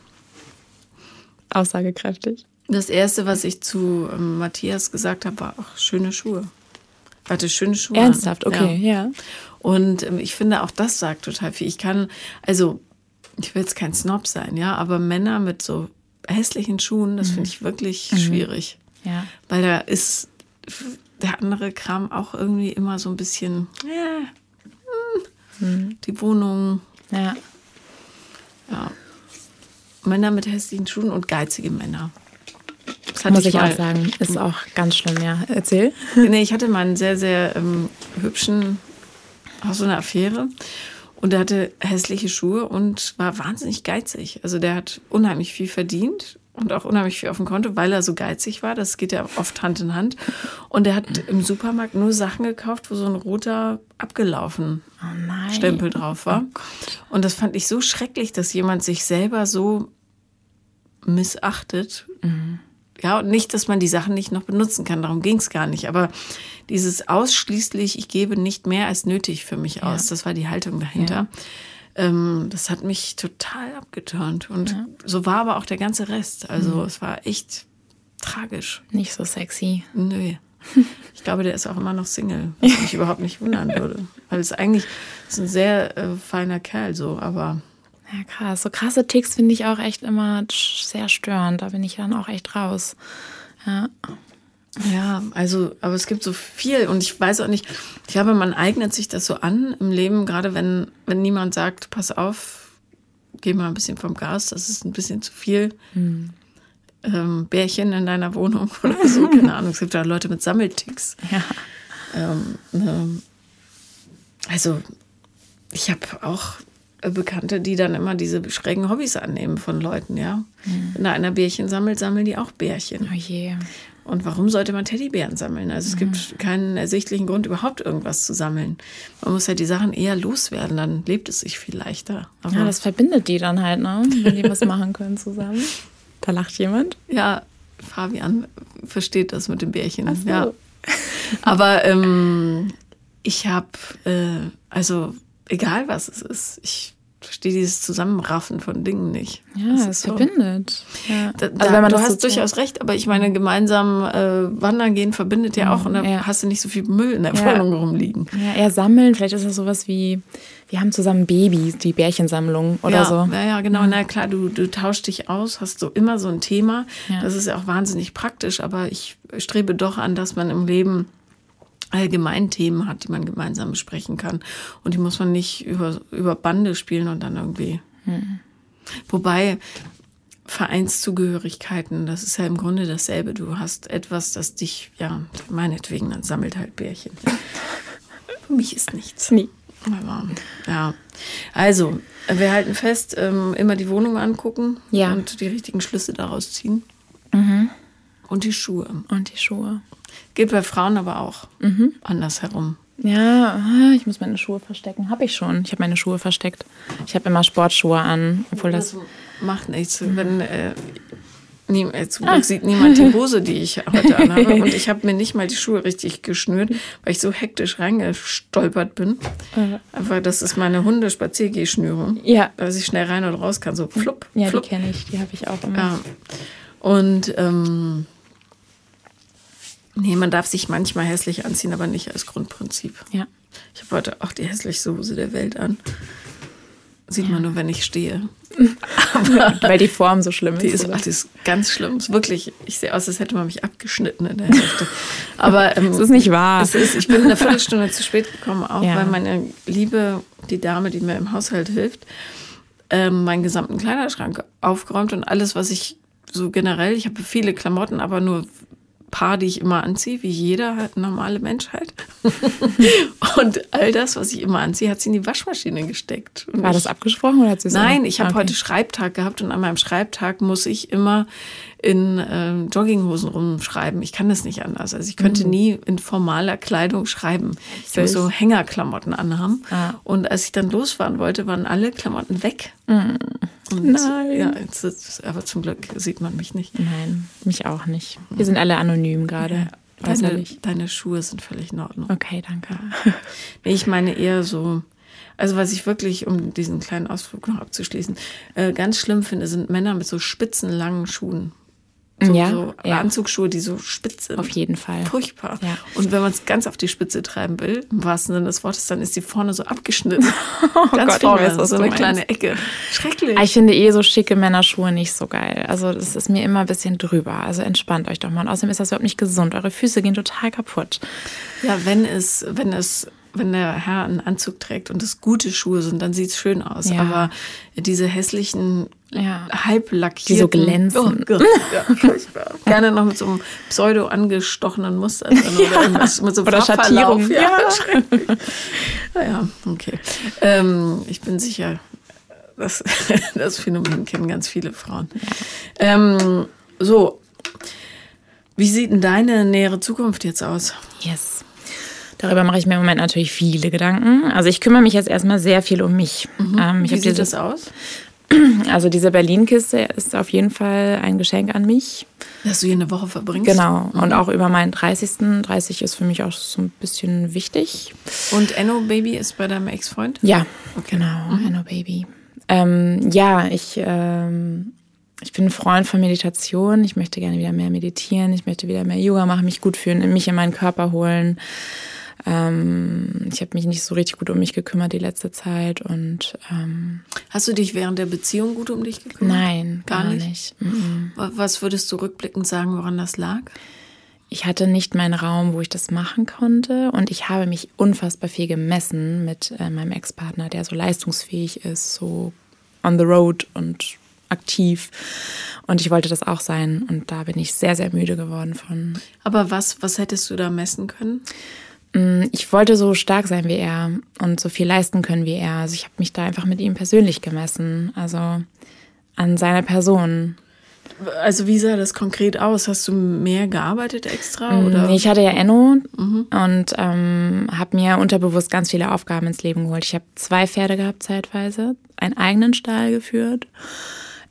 aussagekräftig. Das erste, was ich zu ähm, Matthias gesagt habe, war auch schöne Schuhe. Warte, schöne Schuhe. Ernsthaft, okay, ja. ja. Und ähm, ich finde, auch das sagt total viel. Ich kann, also, ich will jetzt kein Snob sein, ja, aber Männer mit so hässlichen Schuhen, das mhm. finde ich wirklich mhm. schwierig. Ja. Weil da ist der andere Kram auch irgendwie immer so ein bisschen, ja, hm, die Wohnung. Ja. Ja. Männer mit hässlichen Schuhen und geizige Männer. Das Muss ich, ich auch sagen, ist auch ganz schlimm, ja. Erzähl. Nee, ich hatte mal einen sehr, sehr ähm, hübschen, auch so eine Affäre. Und der hatte hässliche Schuhe und war wahnsinnig geizig. Also der hat unheimlich viel verdient und auch unheimlich viel auf dem Konto, weil er so geizig war. Das geht ja oft Hand in Hand. Und er hat im Supermarkt nur Sachen gekauft, wo so ein roter abgelaufen oh Stempel drauf war. Oh und das fand ich so schrecklich, dass jemand sich selber so missachtet. Mhm. Ja, und nicht, dass man die Sachen nicht noch benutzen kann, darum ging es gar nicht. Aber dieses ausschließlich, ich gebe nicht mehr als nötig für mich aus, ja. das war die Haltung dahinter. Ja ähm, das hat mich total abgeturnt. Und ja. so war aber auch der ganze Rest. Also mhm. es war echt tragisch. Nicht so sexy. Nö. Ich glaube, der ist auch immer noch Single, was mich überhaupt nicht wundern würde. Weil es eigentlich ist ein sehr äh, feiner Kerl so, aber. Ja, krass. So krasse Ticks finde ich auch echt immer sehr störend. Da bin ich dann auch echt raus. Ja. Ja, also, aber es gibt so viel und ich weiß auch nicht, ich glaube, man eignet sich das so an im Leben, gerade wenn, wenn niemand sagt, pass auf, geh mal ein bisschen vom Gas, das ist ein bisschen zu viel. Hm. Ähm, Bärchen in deiner Wohnung oder so, keine Ahnung. Es gibt da Leute mit Sammelticks. Ja. Ähm, ähm, also, ich habe auch Bekannte, die dann immer diese schrägen Hobbys annehmen von Leuten, ja. Mhm. Wenn da einer Bärchen sammelt, sammeln die auch Bärchen. Oh je. Und warum sollte man Teddybären sammeln? Also es mhm. gibt keinen ersichtlichen Grund, überhaupt irgendwas zu sammeln. Man muss ja die Sachen eher loswerden, dann lebt es sich viel leichter. Aber ja, das verbindet die dann halt, ne? wenn die was machen können zusammen. Da lacht jemand. Ja, Fabian versteht das mit dem Bärchen. So. Ja. Aber ähm, ich habe, äh, also egal was es ist, ich verstehe dieses Zusammenraffen von Dingen nicht. Ja, es so. verbindet. Ja. Da, also man du hast durchaus recht, aber ich meine, gemeinsam äh, wandern gehen verbindet ja auch und dann ja. hast du nicht so viel Müll in der ja. Wohnung rumliegen. Ja, eher sammeln, vielleicht ist das sowas wie, wir haben zusammen Babys, die Bärchensammlung oder ja, so. Ja, ja, genau. Na klar, du, du tauschst dich aus, hast so immer so ein Thema. Das ist ja auch wahnsinnig praktisch, aber ich strebe doch an, dass man im Leben allgemein Themen hat, die man gemeinsam besprechen kann. Und die muss man nicht über, über Bande spielen und dann irgendwie. Mhm. Wobei Vereinszugehörigkeiten, das ist ja im Grunde dasselbe. Du hast etwas, das dich, ja, meinetwegen, dann sammelt halt Bärchen. Für mich ist nichts. Nie. Aber, ja. Also, wir halten fest, ähm, immer die Wohnung angucken ja. und die richtigen Schlüsse daraus ziehen. Mhm. Und die Schuhe. Und die Schuhe. Geht bei Frauen aber auch mhm. andersherum. Ja, ich muss meine Schuhe verstecken. Habe ich schon. Ich habe meine Schuhe versteckt. Ich habe immer Sportschuhe an, obwohl das, das macht nichts. Wenn äh, nie, äh, zum Glück ah. sieht niemand die Hose, die ich heute anhabe, und ich habe mir nicht mal die Schuhe richtig geschnürt, weil ich so hektisch reingestolpert bin. Aber das ist meine Hundespaziergehschnürung. Ja. Dass ich schnell rein und raus kann, so flupp. Ja, flupp. die kenne ich. Die habe ich auch immer. Ja. Und ähm, Nee, man darf sich manchmal hässlich anziehen, aber nicht als Grundprinzip. Ja. Ich habe heute auch die hässlichste Hose der Welt an. Sieht ja. man nur, wenn ich stehe. Weil die Form so schlimm ist. Die ist, ach, die ist ganz schlimm. Ist wirklich, ich sehe aus, als hätte man mich abgeschnitten in der Hälfte. Aber ähm, das ist nicht wahr. Ist, ich bin eine Viertelstunde zu spät gekommen, auch ja. weil meine Liebe, die Dame, die mir im Haushalt hilft, ähm, meinen gesamten Kleiderschrank aufgeräumt und alles, was ich so generell, ich habe viele Klamotten, aber nur paar, die ich immer anziehe, wie jeder halt normale Menschheit. und all das, was ich immer anziehe, hat sie in die Waschmaschine gesteckt. Und War das abgesprochen oder hat sie Nein, ich habe okay. heute Schreibtag gehabt und an meinem Schreibtag muss ich immer in äh, Jogginghosen rumschreiben. Ich kann das nicht anders. Also ich könnte mhm. nie in formaler Kleidung schreiben. Ich muss so Hängerklamotten anhaben. Ah. Und als ich dann losfahren wollte, waren alle Klamotten weg. Mhm. Und, Nein. Ja, jetzt, aber zum Glück sieht man mich nicht. Nein, mich auch nicht. Wir sind alle anonym gerade. Ja. Deine, deine, Schuhe sind völlig in Ordnung. Okay, danke. Nee, ich meine eher so, also was ich wirklich, um diesen kleinen Ausflug noch abzuschließen, äh, ganz schlimm finde, sind Männer mit so spitzen, langen Schuhen. So, ja, so ja. Anzugsschuhe, die so spitz sind. Auf jeden Fall. Furchtbar. Ja. Und wenn man es ganz auf die Spitze treiben will, im wahrsten Sinne des Wortes, dann ist die vorne so abgeschnitten. oh ganz Gott, vorne, weiß, so eine kleine Ecke. Schrecklich. Ich finde eh so schicke Männerschuhe nicht so geil. Also das ist mir immer ein bisschen drüber. Also entspannt euch doch mal. Und außerdem ist das überhaupt nicht gesund. Eure Füße gehen total kaputt. Ja, wenn es, wenn es wenn der Herr einen Anzug trägt und es gute Schuhe sind, dann sieht es schön aus. Ja. Aber diese hässlichen, ja. halb lackierten... Die so glänzen. Oh ja, Gerne noch mit so einem pseudo angestochenen Muster drin ja. oder mit so oder Schattierung. Ja, ja. ja, okay. Ähm, ich bin sicher, das, das Phänomen kennen ganz viele Frauen. Ähm, so, wie sieht denn deine nähere Zukunft jetzt aus? Yes. Darüber mache ich mir im Moment natürlich viele Gedanken. Also ich kümmere mich jetzt erstmal sehr viel um mich. Mhm. Ähm, Wie sieht das aus? Also diese Berlin-Kiste ist auf jeden Fall ein Geschenk an mich. Dass du hier eine Woche verbringst? Genau. Mhm. Und auch über meinen 30. 30 ist für mich auch so ein bisschen wichtig. Und Enno Baby ist bei deinem Ex-Freund? Ja, okay. genau. Mhm. Enno Baby. Ähm, ja, ich, ähm, ich bin ein Freund von Meditation. Ich möchte gerne wieder mehr meditieren. Ich möchte wieder mehr Yoga machen, mich gut fühlen, mich in meinen Körper holen. Ähm, ich habe mich nicht so richtig gut um mich gekümmert die letzte Zeit und ähm, Hast du dich während der Beziehung gut um dich gekümmert? Nein, gar, gar nicht. nicht. Mhm. Was würdest du rückblickend sagen, woran das lag? Ich hatte nicht meinen Raum, wo ich das machen konnte und ich habe mich unfassbar viel gemessen mit äh, meinem Ex-Partner, der so leistungsfähig ist, so on the road und aktiv. Und ich wollte das auch sein. Und da bin ich sehr, sehr müde geworden von. Aber was, was hättest du da messen können? Mm, ich wollte so stark sein wie er und so viel leisten können wie er. Also ich habe mich da einfach mit ihm persönlich gemessen, also an seiner Person. Also wie sah das konkret aus? Hast du mehr gearbeitet extra? Mm, oder? Ich hatte ja Enno mhm. und ähm, habe mir unterbewusst ganz viele Aufgaben ins Leben geholt. Ich habe zwei Pferde gehabt zeitweise, einen eigenen Stall geführt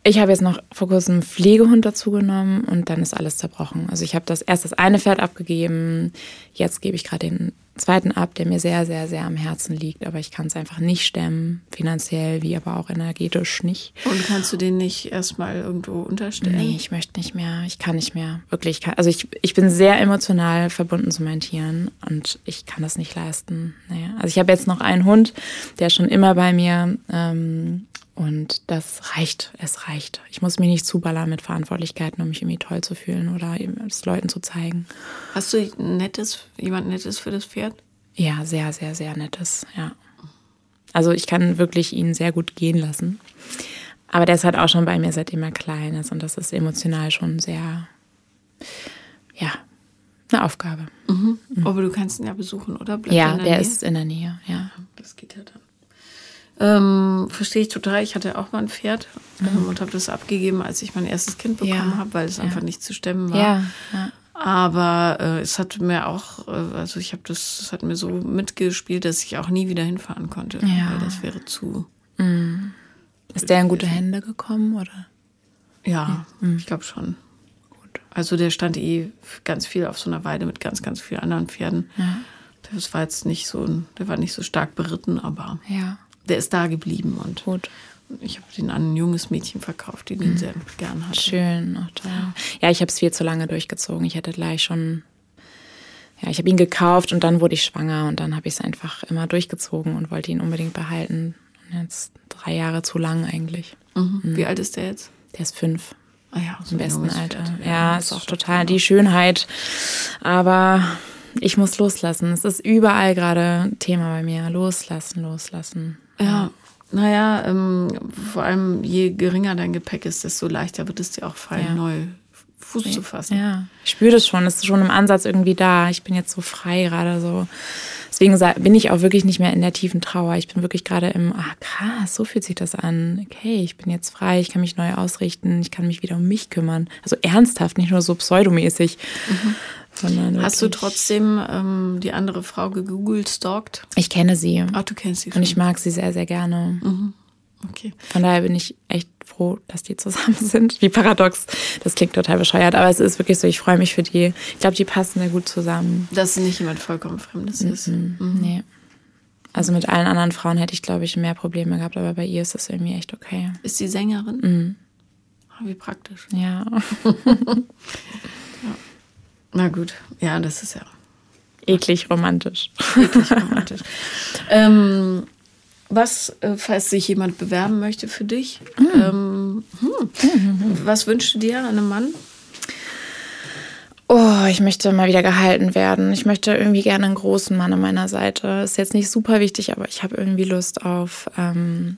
ich habe jetzt noch vor kurzem einen Pflegehund dazugenommen und dann ist alles zerbrochen. Also ich habe das erst das eine Pferd abgegeben, jetzt gebe ich gerade den zweiten ab, der mir sehr, sehr, sehr am Herzen liegt, aber ich kann es einfach nicht stemmen, finanziell wie aber auch energetisch nicht. Und kannst du den nicht erstmal irgendwo unterstellen? Nee, ich möchte nicht mehr, ich kann nicht mehr, wirklich. Kann, also ich, ich bin sehr emotional verbunden zu meinen Tieren und ich kann das nicht leisten. Naja. Also ich habe jetzt noch einen Hund, der schon immer bei mir ähm, und das reicht, es reicht. Ich muss mich nicht zuballern mit Verantwortlichkeiten, um mich irgendwie toll zu fühlen oder es Leuten zu zeigen. Hast du nettes, jemand Nettes für das Pferd? Ja, sehr, sehr, sehr Nettes, ja. Also ich kann wirklich ihn sehr gut gehen lassen. Aber der ist halt auch schon bei mir, seitdem er klein ist. Und das ist emotional schon sehr, ja, eine Aufgabe. Mhm. Mhm. Aber du kannst ihn ja besuchen, oder? Bleibt ja, der, der ist in der Nähe, ja. Das geht ja dann. Ähm, Verstehe ich total. Ich hatte auch mal ein Pferd ähm, mhm. und habe das abgegeben, als ich mein erstes Kind bekommen ja. habe, weil es ja. einfach nicht zu stemmen war. Ja. ja. Aber äh, es hat mir auch, äh, also ich habe das, es hat mir so mitgespielt, dass ich auch nie wieder hinfahren konnte, ja. weil das wäre zu. Mhm. Ist der in gute Hände gekommen oder? Ja, mhm. ich glaube schon. Gut. Also der stand eh ganz viel auf so einer Weide mit ganz, ganz vielen anderen Pferden. Das war jetzt nicht so, der war nicht so stark beritten, aber. Ja der ist da geblieben und Gut. ich habe den an ein junges Mädchen verkauft, die den mhm. sehr gern hatte. Schön, ach toll. Ja, ich habe es viel zu lange durchgezogen. Ich hätte gleich schon, ja, ich habe ihn gekauft und dann wurde ich schwanger und dann habe ich es einfach immer durchgezogen und wollte ihn unbedingt behalten. Und jetzt drei Jahre zu lang eigentlich. Mhm. Mhm. Wie alt ist der jetzt? Der ist fünf. Ah ja, so im besten Alter. Ja, ja, ist auch total die Schönheit. Aber ich muss loslassen. Es ist überall gerade Thema bei mir. Loslassen, loslassen. Ja, naja, ähm, vor allem je geringer dein Gepäck ist, desto leichter wird es dir auch fallen, ja. neu Fuß zu fassen. Ja, ich spüre das schon. Es ist schon im Ansatz irgendwie da. Ich bin jetzt so frei gerade so. Deswegen bin ich auch wirklich nicht mehr in der tiefen Trauer. Ich bin wirklich gerade im, ah krass, so fühlt sich das an. Okay, ich bin jetzt frei, ich kann mich neu ausrichten, ich kann mich wieder um mich kümmern. Also ernsthaft, nicht nur so pseudomäßig. Mhm. Hast du trotzdem ähm, die andere Frau gegoogelt, stalkt? Ich kenne sie. Ach, du kennst sie schon. Und ich mag sie sehr, sehr gerne. Mhm. Okay. Von daher bin ich echt froh, dass die zusammen sind. Wie paradox. Das klingt total bescheuert, aber es ist wirklich so, ich freue mich für die. Ich glaube, die passen sehr gut zusammen. Dass nicht jemand vollkommen Fremdes mhm. ist. Mhm. Nee. Also mit allen anderen Frauen hätte ich, glaube ich, mehr Probleme gehabt, aber bei ihr ist das irgendwie echt okay. Ist sie Sängerin? Mhm. Oh, wie praktisch. Ja. Na gut, ja, das ist ja. Eklig romantisch. Eklig romantisch. ähm, was, äh, falls sich jemand bewerben möchte für dich, mhm. ähm, hm, was wünschst du dir an einem Mann? Oh, ich möchte mal wieder gehalten werden. Ich möchte irgendwie gerne einen großen Mann an meiner Seite. Ist jetzt nicht super wichtig, aber ich habe irgendwie Lust auf, ähm,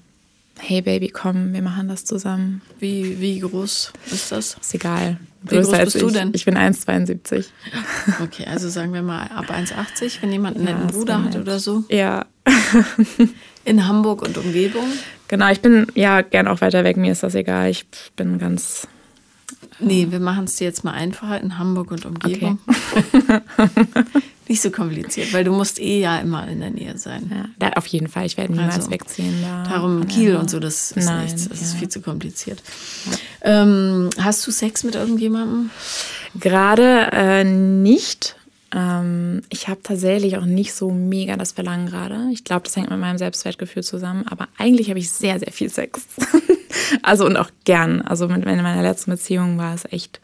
hey Baby, komm, wir machen das zusammen. Wie, wie groß ist das? Ist egal. Wie groß bist ich. du denn? Ich bin 1,72. Okay, also sagen wir mal ab 1,80, wenn jemand einen ja, netten Bruder hat oder so. Ja. In Hamburg und Umgebung? Genau, ich bin ja gern auch weiter weg, mir ist das egal. Ich bin ganz. Nee, wir machen es dir jetzt mal einfacher in Hamburg und Umgebung. Okay. Nicht so kompliziert, weil du musst eh ja immer in der Nähe sein. Ja, da, auf jeden Fall, ich werde niemals also, wegziehen. Da. Darum Kiel ja. und so, das ist Nein, nichts. Das ja. ist viel zu kompliziert. Ähm, hast du Sex mit irgendjemandem? Gerade äh, nicht. Ähm, ich habe tatsächlich auch nicht so mega das Verlangen gerade. Ich glaube, das hängt mit meinem Selbstwertgefühl zusammen. Aber eigentlich habe ich sehr, sehr viel Sex. also und auch gern. Also mit meiner letzten Beziehung war es echt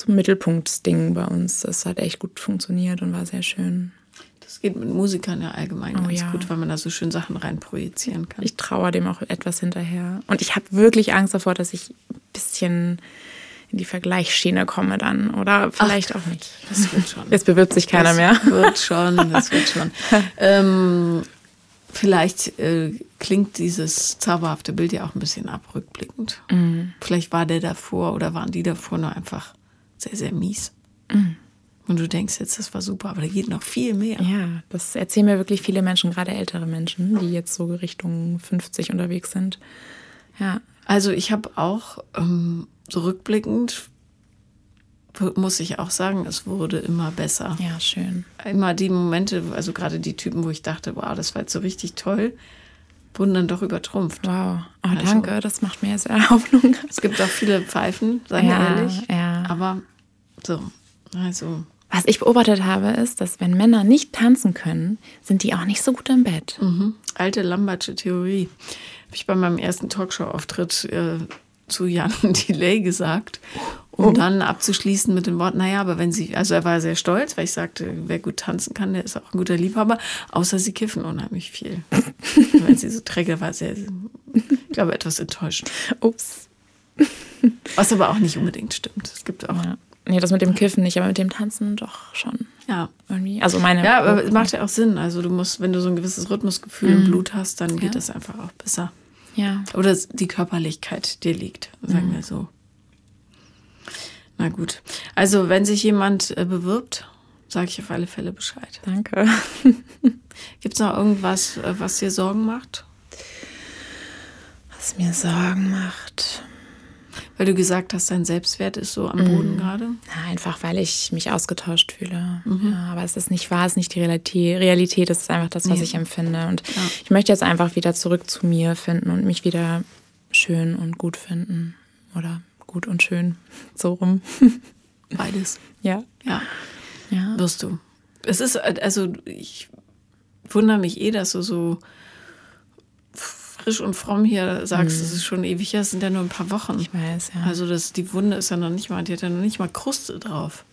zum Mittelpunktsding bei uns. Das hat echt gut funktioniert und war sehr schön. Das geht mit Musikern ja allgemein oh, ganz ja. gut, weil man da so schön Sachen rein projizieren kann. Ich traue dem auch etwas hinterher. Und ich habe wirklich Angst davor, dass ich ein bisschen in die Vergleichsschiene komme dann. Oder vielleicht Ach, auch nicht. Das wird schon. Jetzt bewirbt sich keiner das mehr. Das wird schon, das wird schon. ähm, vielleicht äh, klingt dieses zauberhafte Bild ja auch ein bisschen abrückblickend. Mhm. Vielleicht war der davor oder waren die davor nur einfach sehr, sehr mies. Mhm. Und du denkst jetzt, das war super, aber da geht noch viel mehr. Ja, das erzählen mir wirklich viele Menschen, gerade ältere Menschen, die jetzt so Richtung 50 unterwegs sind. Ja. Also ich habe auch ähm, zurückblickend muss ich auch sagen, es wurde immer besser. Ja, schön. Immer die Momente, also gerade die Typen, wo ich dachte, wow, das war jetzt so richtig toll, wurden dann doch übertrumpft. Wow. Oh, also, danke, das macht mir sehr Hoffnung. Es gibt auch viele Pfeifen, sagen wir ja, ehrlich. Ja. Aber so, also. Was ich beobachtet habe, ist, dass wenn Männer nicht tanzen können, sind die auch nicht so gut im Bett. Mhm. Alte Lambertsche Theorie. Habe ich bei meinem ersten Talkshow-Auftritt äh, zu Jan Delay gesagt, um oh. dann abzuschließen mit den Worten, naja, aber wenn sie, also er war sehr stolz, weil ich sagte, wer gut tanzen kann, der ist auch ein guter Liebhaber, außer sie kiffen unheimlich viel. wenn sie so träge, war sehr, ich glaube, etwas enttäuschend. Ups. Was aber auch nicht unbedingt stimmt. Es gibt auch. Ja. Nee, das mit dem Kiffen nicht, aber mit dem Tanzen doch schon. Ja. Irgendwie. Also meine. Ja, aber es macht ja auch Sinn. Also du musst, wenn du so ein gewisses Rhythmusgefühl mhm. im Blut hast, dann geht ja. das einfach auch besser. Ja. Oder die Körperlichkeit dir liegt, sagen mhm. wir so. Na gut. Also, wenn sich jemand äh, bewirbt, sage ich auf alle Fälle Bescheid. Danke. Gibt es noch irgendwas, äh, was dir Sorgen macht? Was mir Sorgen macht. Weil du gesagt hast, dein Selbstwert ist so am Boden mhm. gerade? Ja, einfach weil ich mich ausgetauscht fühle. Mhm. Ja, aber es ist nicht wahr, es ist nicht die Realität. Realität ist einfach das, was nee. ich empfinde. Und ja. ich möchte jetzt einfach wieder zurück zu mir finden und mich wieder schön und gut finden. Oder gut und schön. So rum. Beides. Ja. Ja. Ja. Wirst du. Es ist, also ich wundere mich eh, dass du so frisch und fromm hier sagst, mhm. es ist schon ewig her, es sind ja nur ein paar Wochen. Ich weiß, ja. Also das, die Wunde ist ja noch nicht mal, die hat ja noch nicht mal Kruste drauf.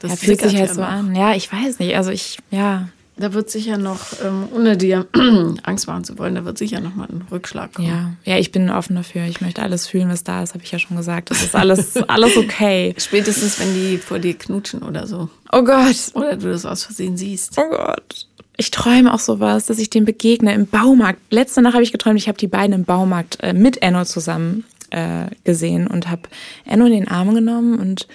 Das ja, fühlt sich halt ja so noch. an. Ja, ich weiß nicht. Also ich, ja. Da wird sicher noch, ähm, ohne dir Angst machen zu wollen, da wird sicher noch mal ein Rückschlag kommen. Ja, ja, ich bin offen dafür. Ich möchte alles fühlen, was da ist, habe ich ja schon gesagt. Das ist alles, alles okay. Spätestens, wenn die vor dir knutschen oder so. Oh Gott. Oder du das aus Versehen siehst. Oh Gott ich träume auch sowas, dass ich dem begegne im Baumarkt. Letzte Nacht habe ich geträumt, ich habe die beiden im Baumarkt äh, mit Enno zusammen äh, gesehen und habe Enno in den Arm genommen und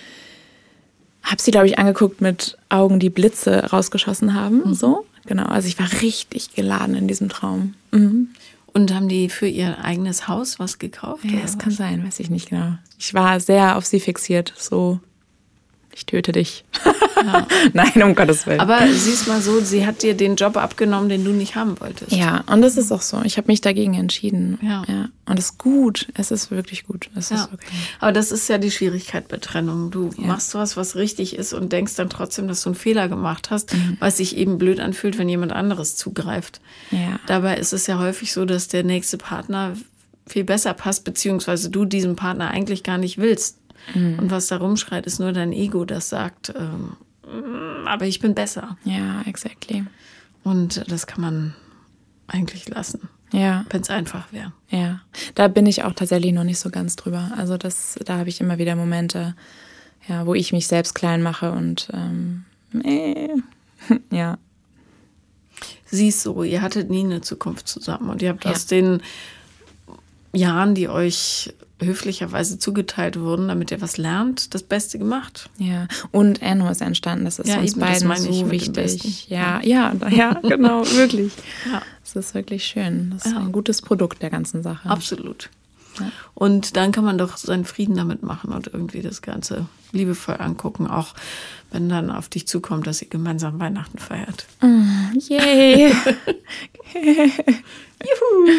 habe sie, glaube ich, angeguckt mit Augen, die Blitze rausgeschossen haben. Mhm. So, genau. Also ich war richtig geladen in diesem Traum. Mhm. Und haben die für ihr eigenes Haus was gekauft? Ja, das kann sein, weiß ich nicht genau. Ich war sehr auf sie fixiert, so ich töte dich. Ja. Nein, um Gottes Willen. Aber siehst mal so, sie hat dir den Job abgenommen, den du nicht haben wolltest. Ja, und das ist auch so. Ich habe mich dagegen entschieden. Ja. ja. Und es ist gut. Es ist wirklich gut. Es ja. ist okay. Aber das ist ja die Schwierigkeit bei Trennung. Du machst was, was richtig ist und denkst dann trotzdem, dass du einen Fehler gemacht hast, mhm. weil es sich eben blöd anfühlt, wenn jemand anderes zugreift. Ja. Dabei ist es ja häufig so, dass der nächste Partner viel besser passt, beziehungsweise du diesen Partner eigentlich gar nicht willst. Mhm. Und was da rumschreit, ist nur dein Ego, das sagt, ähm, aber ich bin besser. Ja, exactly. Und das kann man eigentlich lassen. Ja. Wenn es einfach wäre. Ja. Da bin ich auch tatsächlich noch nicht so ganz drüber. Also das, da habe ich immer wieder Momente, ja, wo ich mich selbst klein mache und ähm, äh, ja. Siehst so, ihr hattet nie eine Zukunft zusammen und ihr habt ja. aus den Jahren, die euch höflicherweise zugeteilt wurden, damit ihr was lernt, das Beste gemacht. Ja, und Enno ist entstanden, das ist ja, uns eben, beiden so wichtig. Ja, ja, ja, genau, wirklich. Ja. Das ist wirklich schön. Das ist ja. ein gutes Produkt der ganzen Sache. Absolut. Ja. Und dann kann man doch seinen Frieden damit machen und irgendwie das Ganze liebevoll angucken, auch wenn dann auf dich zukommt, dass ihr gemeinsam Weihnachten feiert. Mm, yay! Juhu.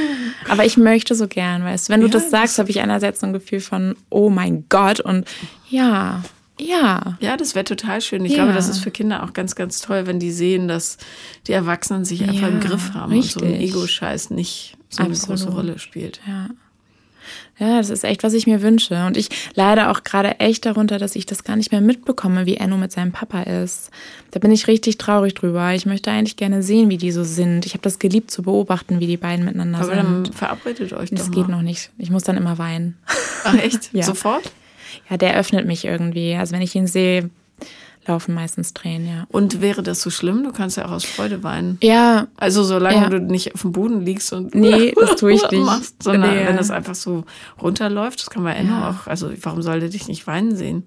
Aber ich möchte so gern, weißt du, wenn du ja, das sagst, habe ich einerseits so ein Gefühl von, oh mein Gott und ja, ja. Ja, das wäre total schön. Ich ja. glaube, das ist für Kinder auch ganz, ganz toll, wenn die sehen, dass die Erwachsenen sich einfach ja, im Griff haben richtig. und so ein Ego-Scheiß nicht so eine Absolut. große Rolle spielt. Ja. Ja, das ist echt, was ich mir wünsche. Und ich leide auch gerade echt darunter, dass ich das gar nicht mehr mitbekomme, wie Enno mit seinem Papa ist. Da bin ich richtig traurig drüber. Ich möchte eigentlich gerne sehen, wie die so sind. Ich habe das geliebt zu beobachten, wie die beiden miteinander Aber sind. Aber dann verabredet euch das doch. Das geht noch nicht. Ich muss dann immer weinen. Ach echt? ja. Sofort? Ja, der öffnet mich irgendwie. Also wenn ich ihn sehe, laufen meistens Tränen, ja. Und wäre das so schlimm? Du kannst ja auch aus Freude weinen. Ja. Also solange ja. du nicht auf dem Boden liegst und nee, das tue ich nicht. Machst, sondern nee, wenn das einfach so runterläuft, das kann man ja. auch. Also warum soll der dich nicht weinen sehen?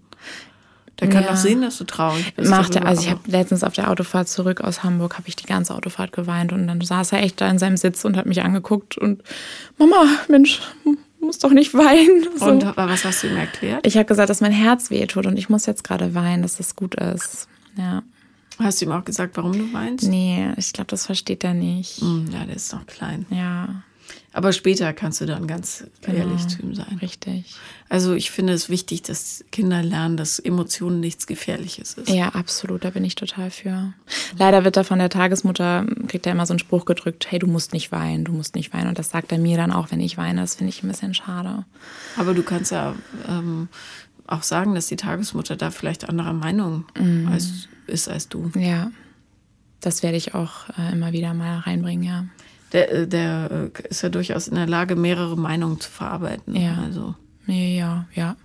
Der kann ja. doch sehen, dass du traurig bist. Macht er. Also ich habe letztens auf der Autofahrt zurück aus Hamburg, habe ich die ganze Autofahrt geweint und dann saß er echt da in seinem Sitz und hat mich angeguckt und Mama, Mensch, muss doch nicht weinen. So. Und was hast du ihm erklärt? Ich habe gesagt, dass mein Herz wehtut und ich muss jetzt gerade weinen, dass das gut ist. Ja. Hast du ihm auch gesagt, warum du weinst? Nee, ich glaube, das versteht er nicht. Hm, ja, der ist noch klein. Ja. Aber später kannst du dann ganz genau, ehrlich zu ihm sein. Richtig. Also ich finde es wichtig, dass Kinder lernen, dass Emotionen nichts Gefährliches ist. Ja, absolut. Da bin ich total für. Leider wird da von der Tagesmutter, kriegt er immer so einen Spruch gedrückt, hey, du musst nicht weinen, du musst nicht weinen. Und das sagt er mir dann auch, wenn ich weine. Das finde ich ein bisschen schade. Aber du kannst ja ähm, auch sagen, dass die Tagesmutter da vielleicht anderer Meinung mm. als, ist als du. Ja, das werde ich auch äh, immer wieder mal reinbringen, ja der, äh, der äh, ist ja durchaus in der Lage, mehrere Meinungen zu verarbeiten. Ja. Also. Ja, ja,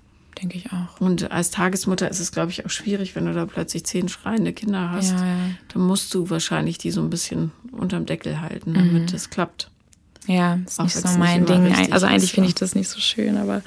denke ich auch. Und als Tagesmutter ist es, glaube ich, auch schwierig, wenn du da plötzlich zehn schreiende Kinder hast. Ja, ja. Dann musst du wahrscheinlich die so ein bisschen unterm Deckel halten, damit es mhm. klappt. Ja, ist nicht so mein Ding. Also eigentlich finde ich das nicht so schön, aber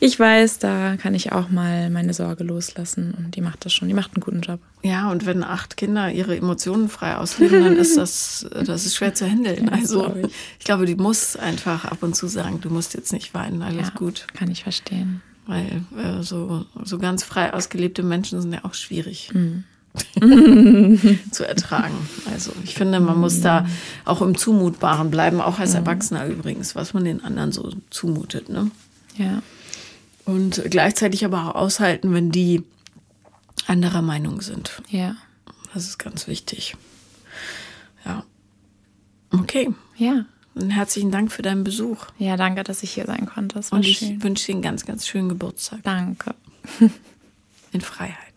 ich weiß, da kann ich auch mal meine Sorge loslassen und die macht das schon. Die macht einen guten Job. Ja, und wenn acht Kinder ihre Emotionen frei ausleben, dann ist das, das ist schwer zu handeln. Also ich. ich. glaube, die muss einfach ab und zu sagen, du musst jetzt nicht weinen, alles ja, gut. Kann ich verstehen. Weil äh, so, so ganz frei ausgelebte Menschen sind ja auch schwierig. Mhm. zu ertragen. Also ich finde, man muss da auch im Zumutbaren bleiben, auch als Erwachsener übrigens, was man den anderen so zumutet. Ne? Ja. Und gleichzeitig aber auch aushalten, wenn die anderer Meinung sind. Ja. Das ist ganz wichtig. Ja. Okay. Ja. Und herzlichen Dank für deinen Besuch. Ja, danke, dass ich hier sein konnte. Das war Und ich schön. wünsche dir einen ganz, ganz schönen Geburtstag. Danke. In Freiheit.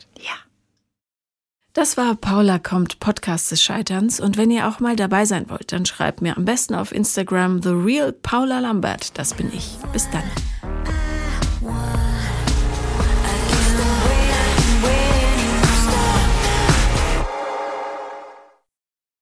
Das war Paula kommt, Podcast des Scheiterns. Und wenn ihr auch mal dabei sein wollt, dann schreibt mir am besten auf Instagram The Real Paula Lambert. Das bin ich. Bis dann.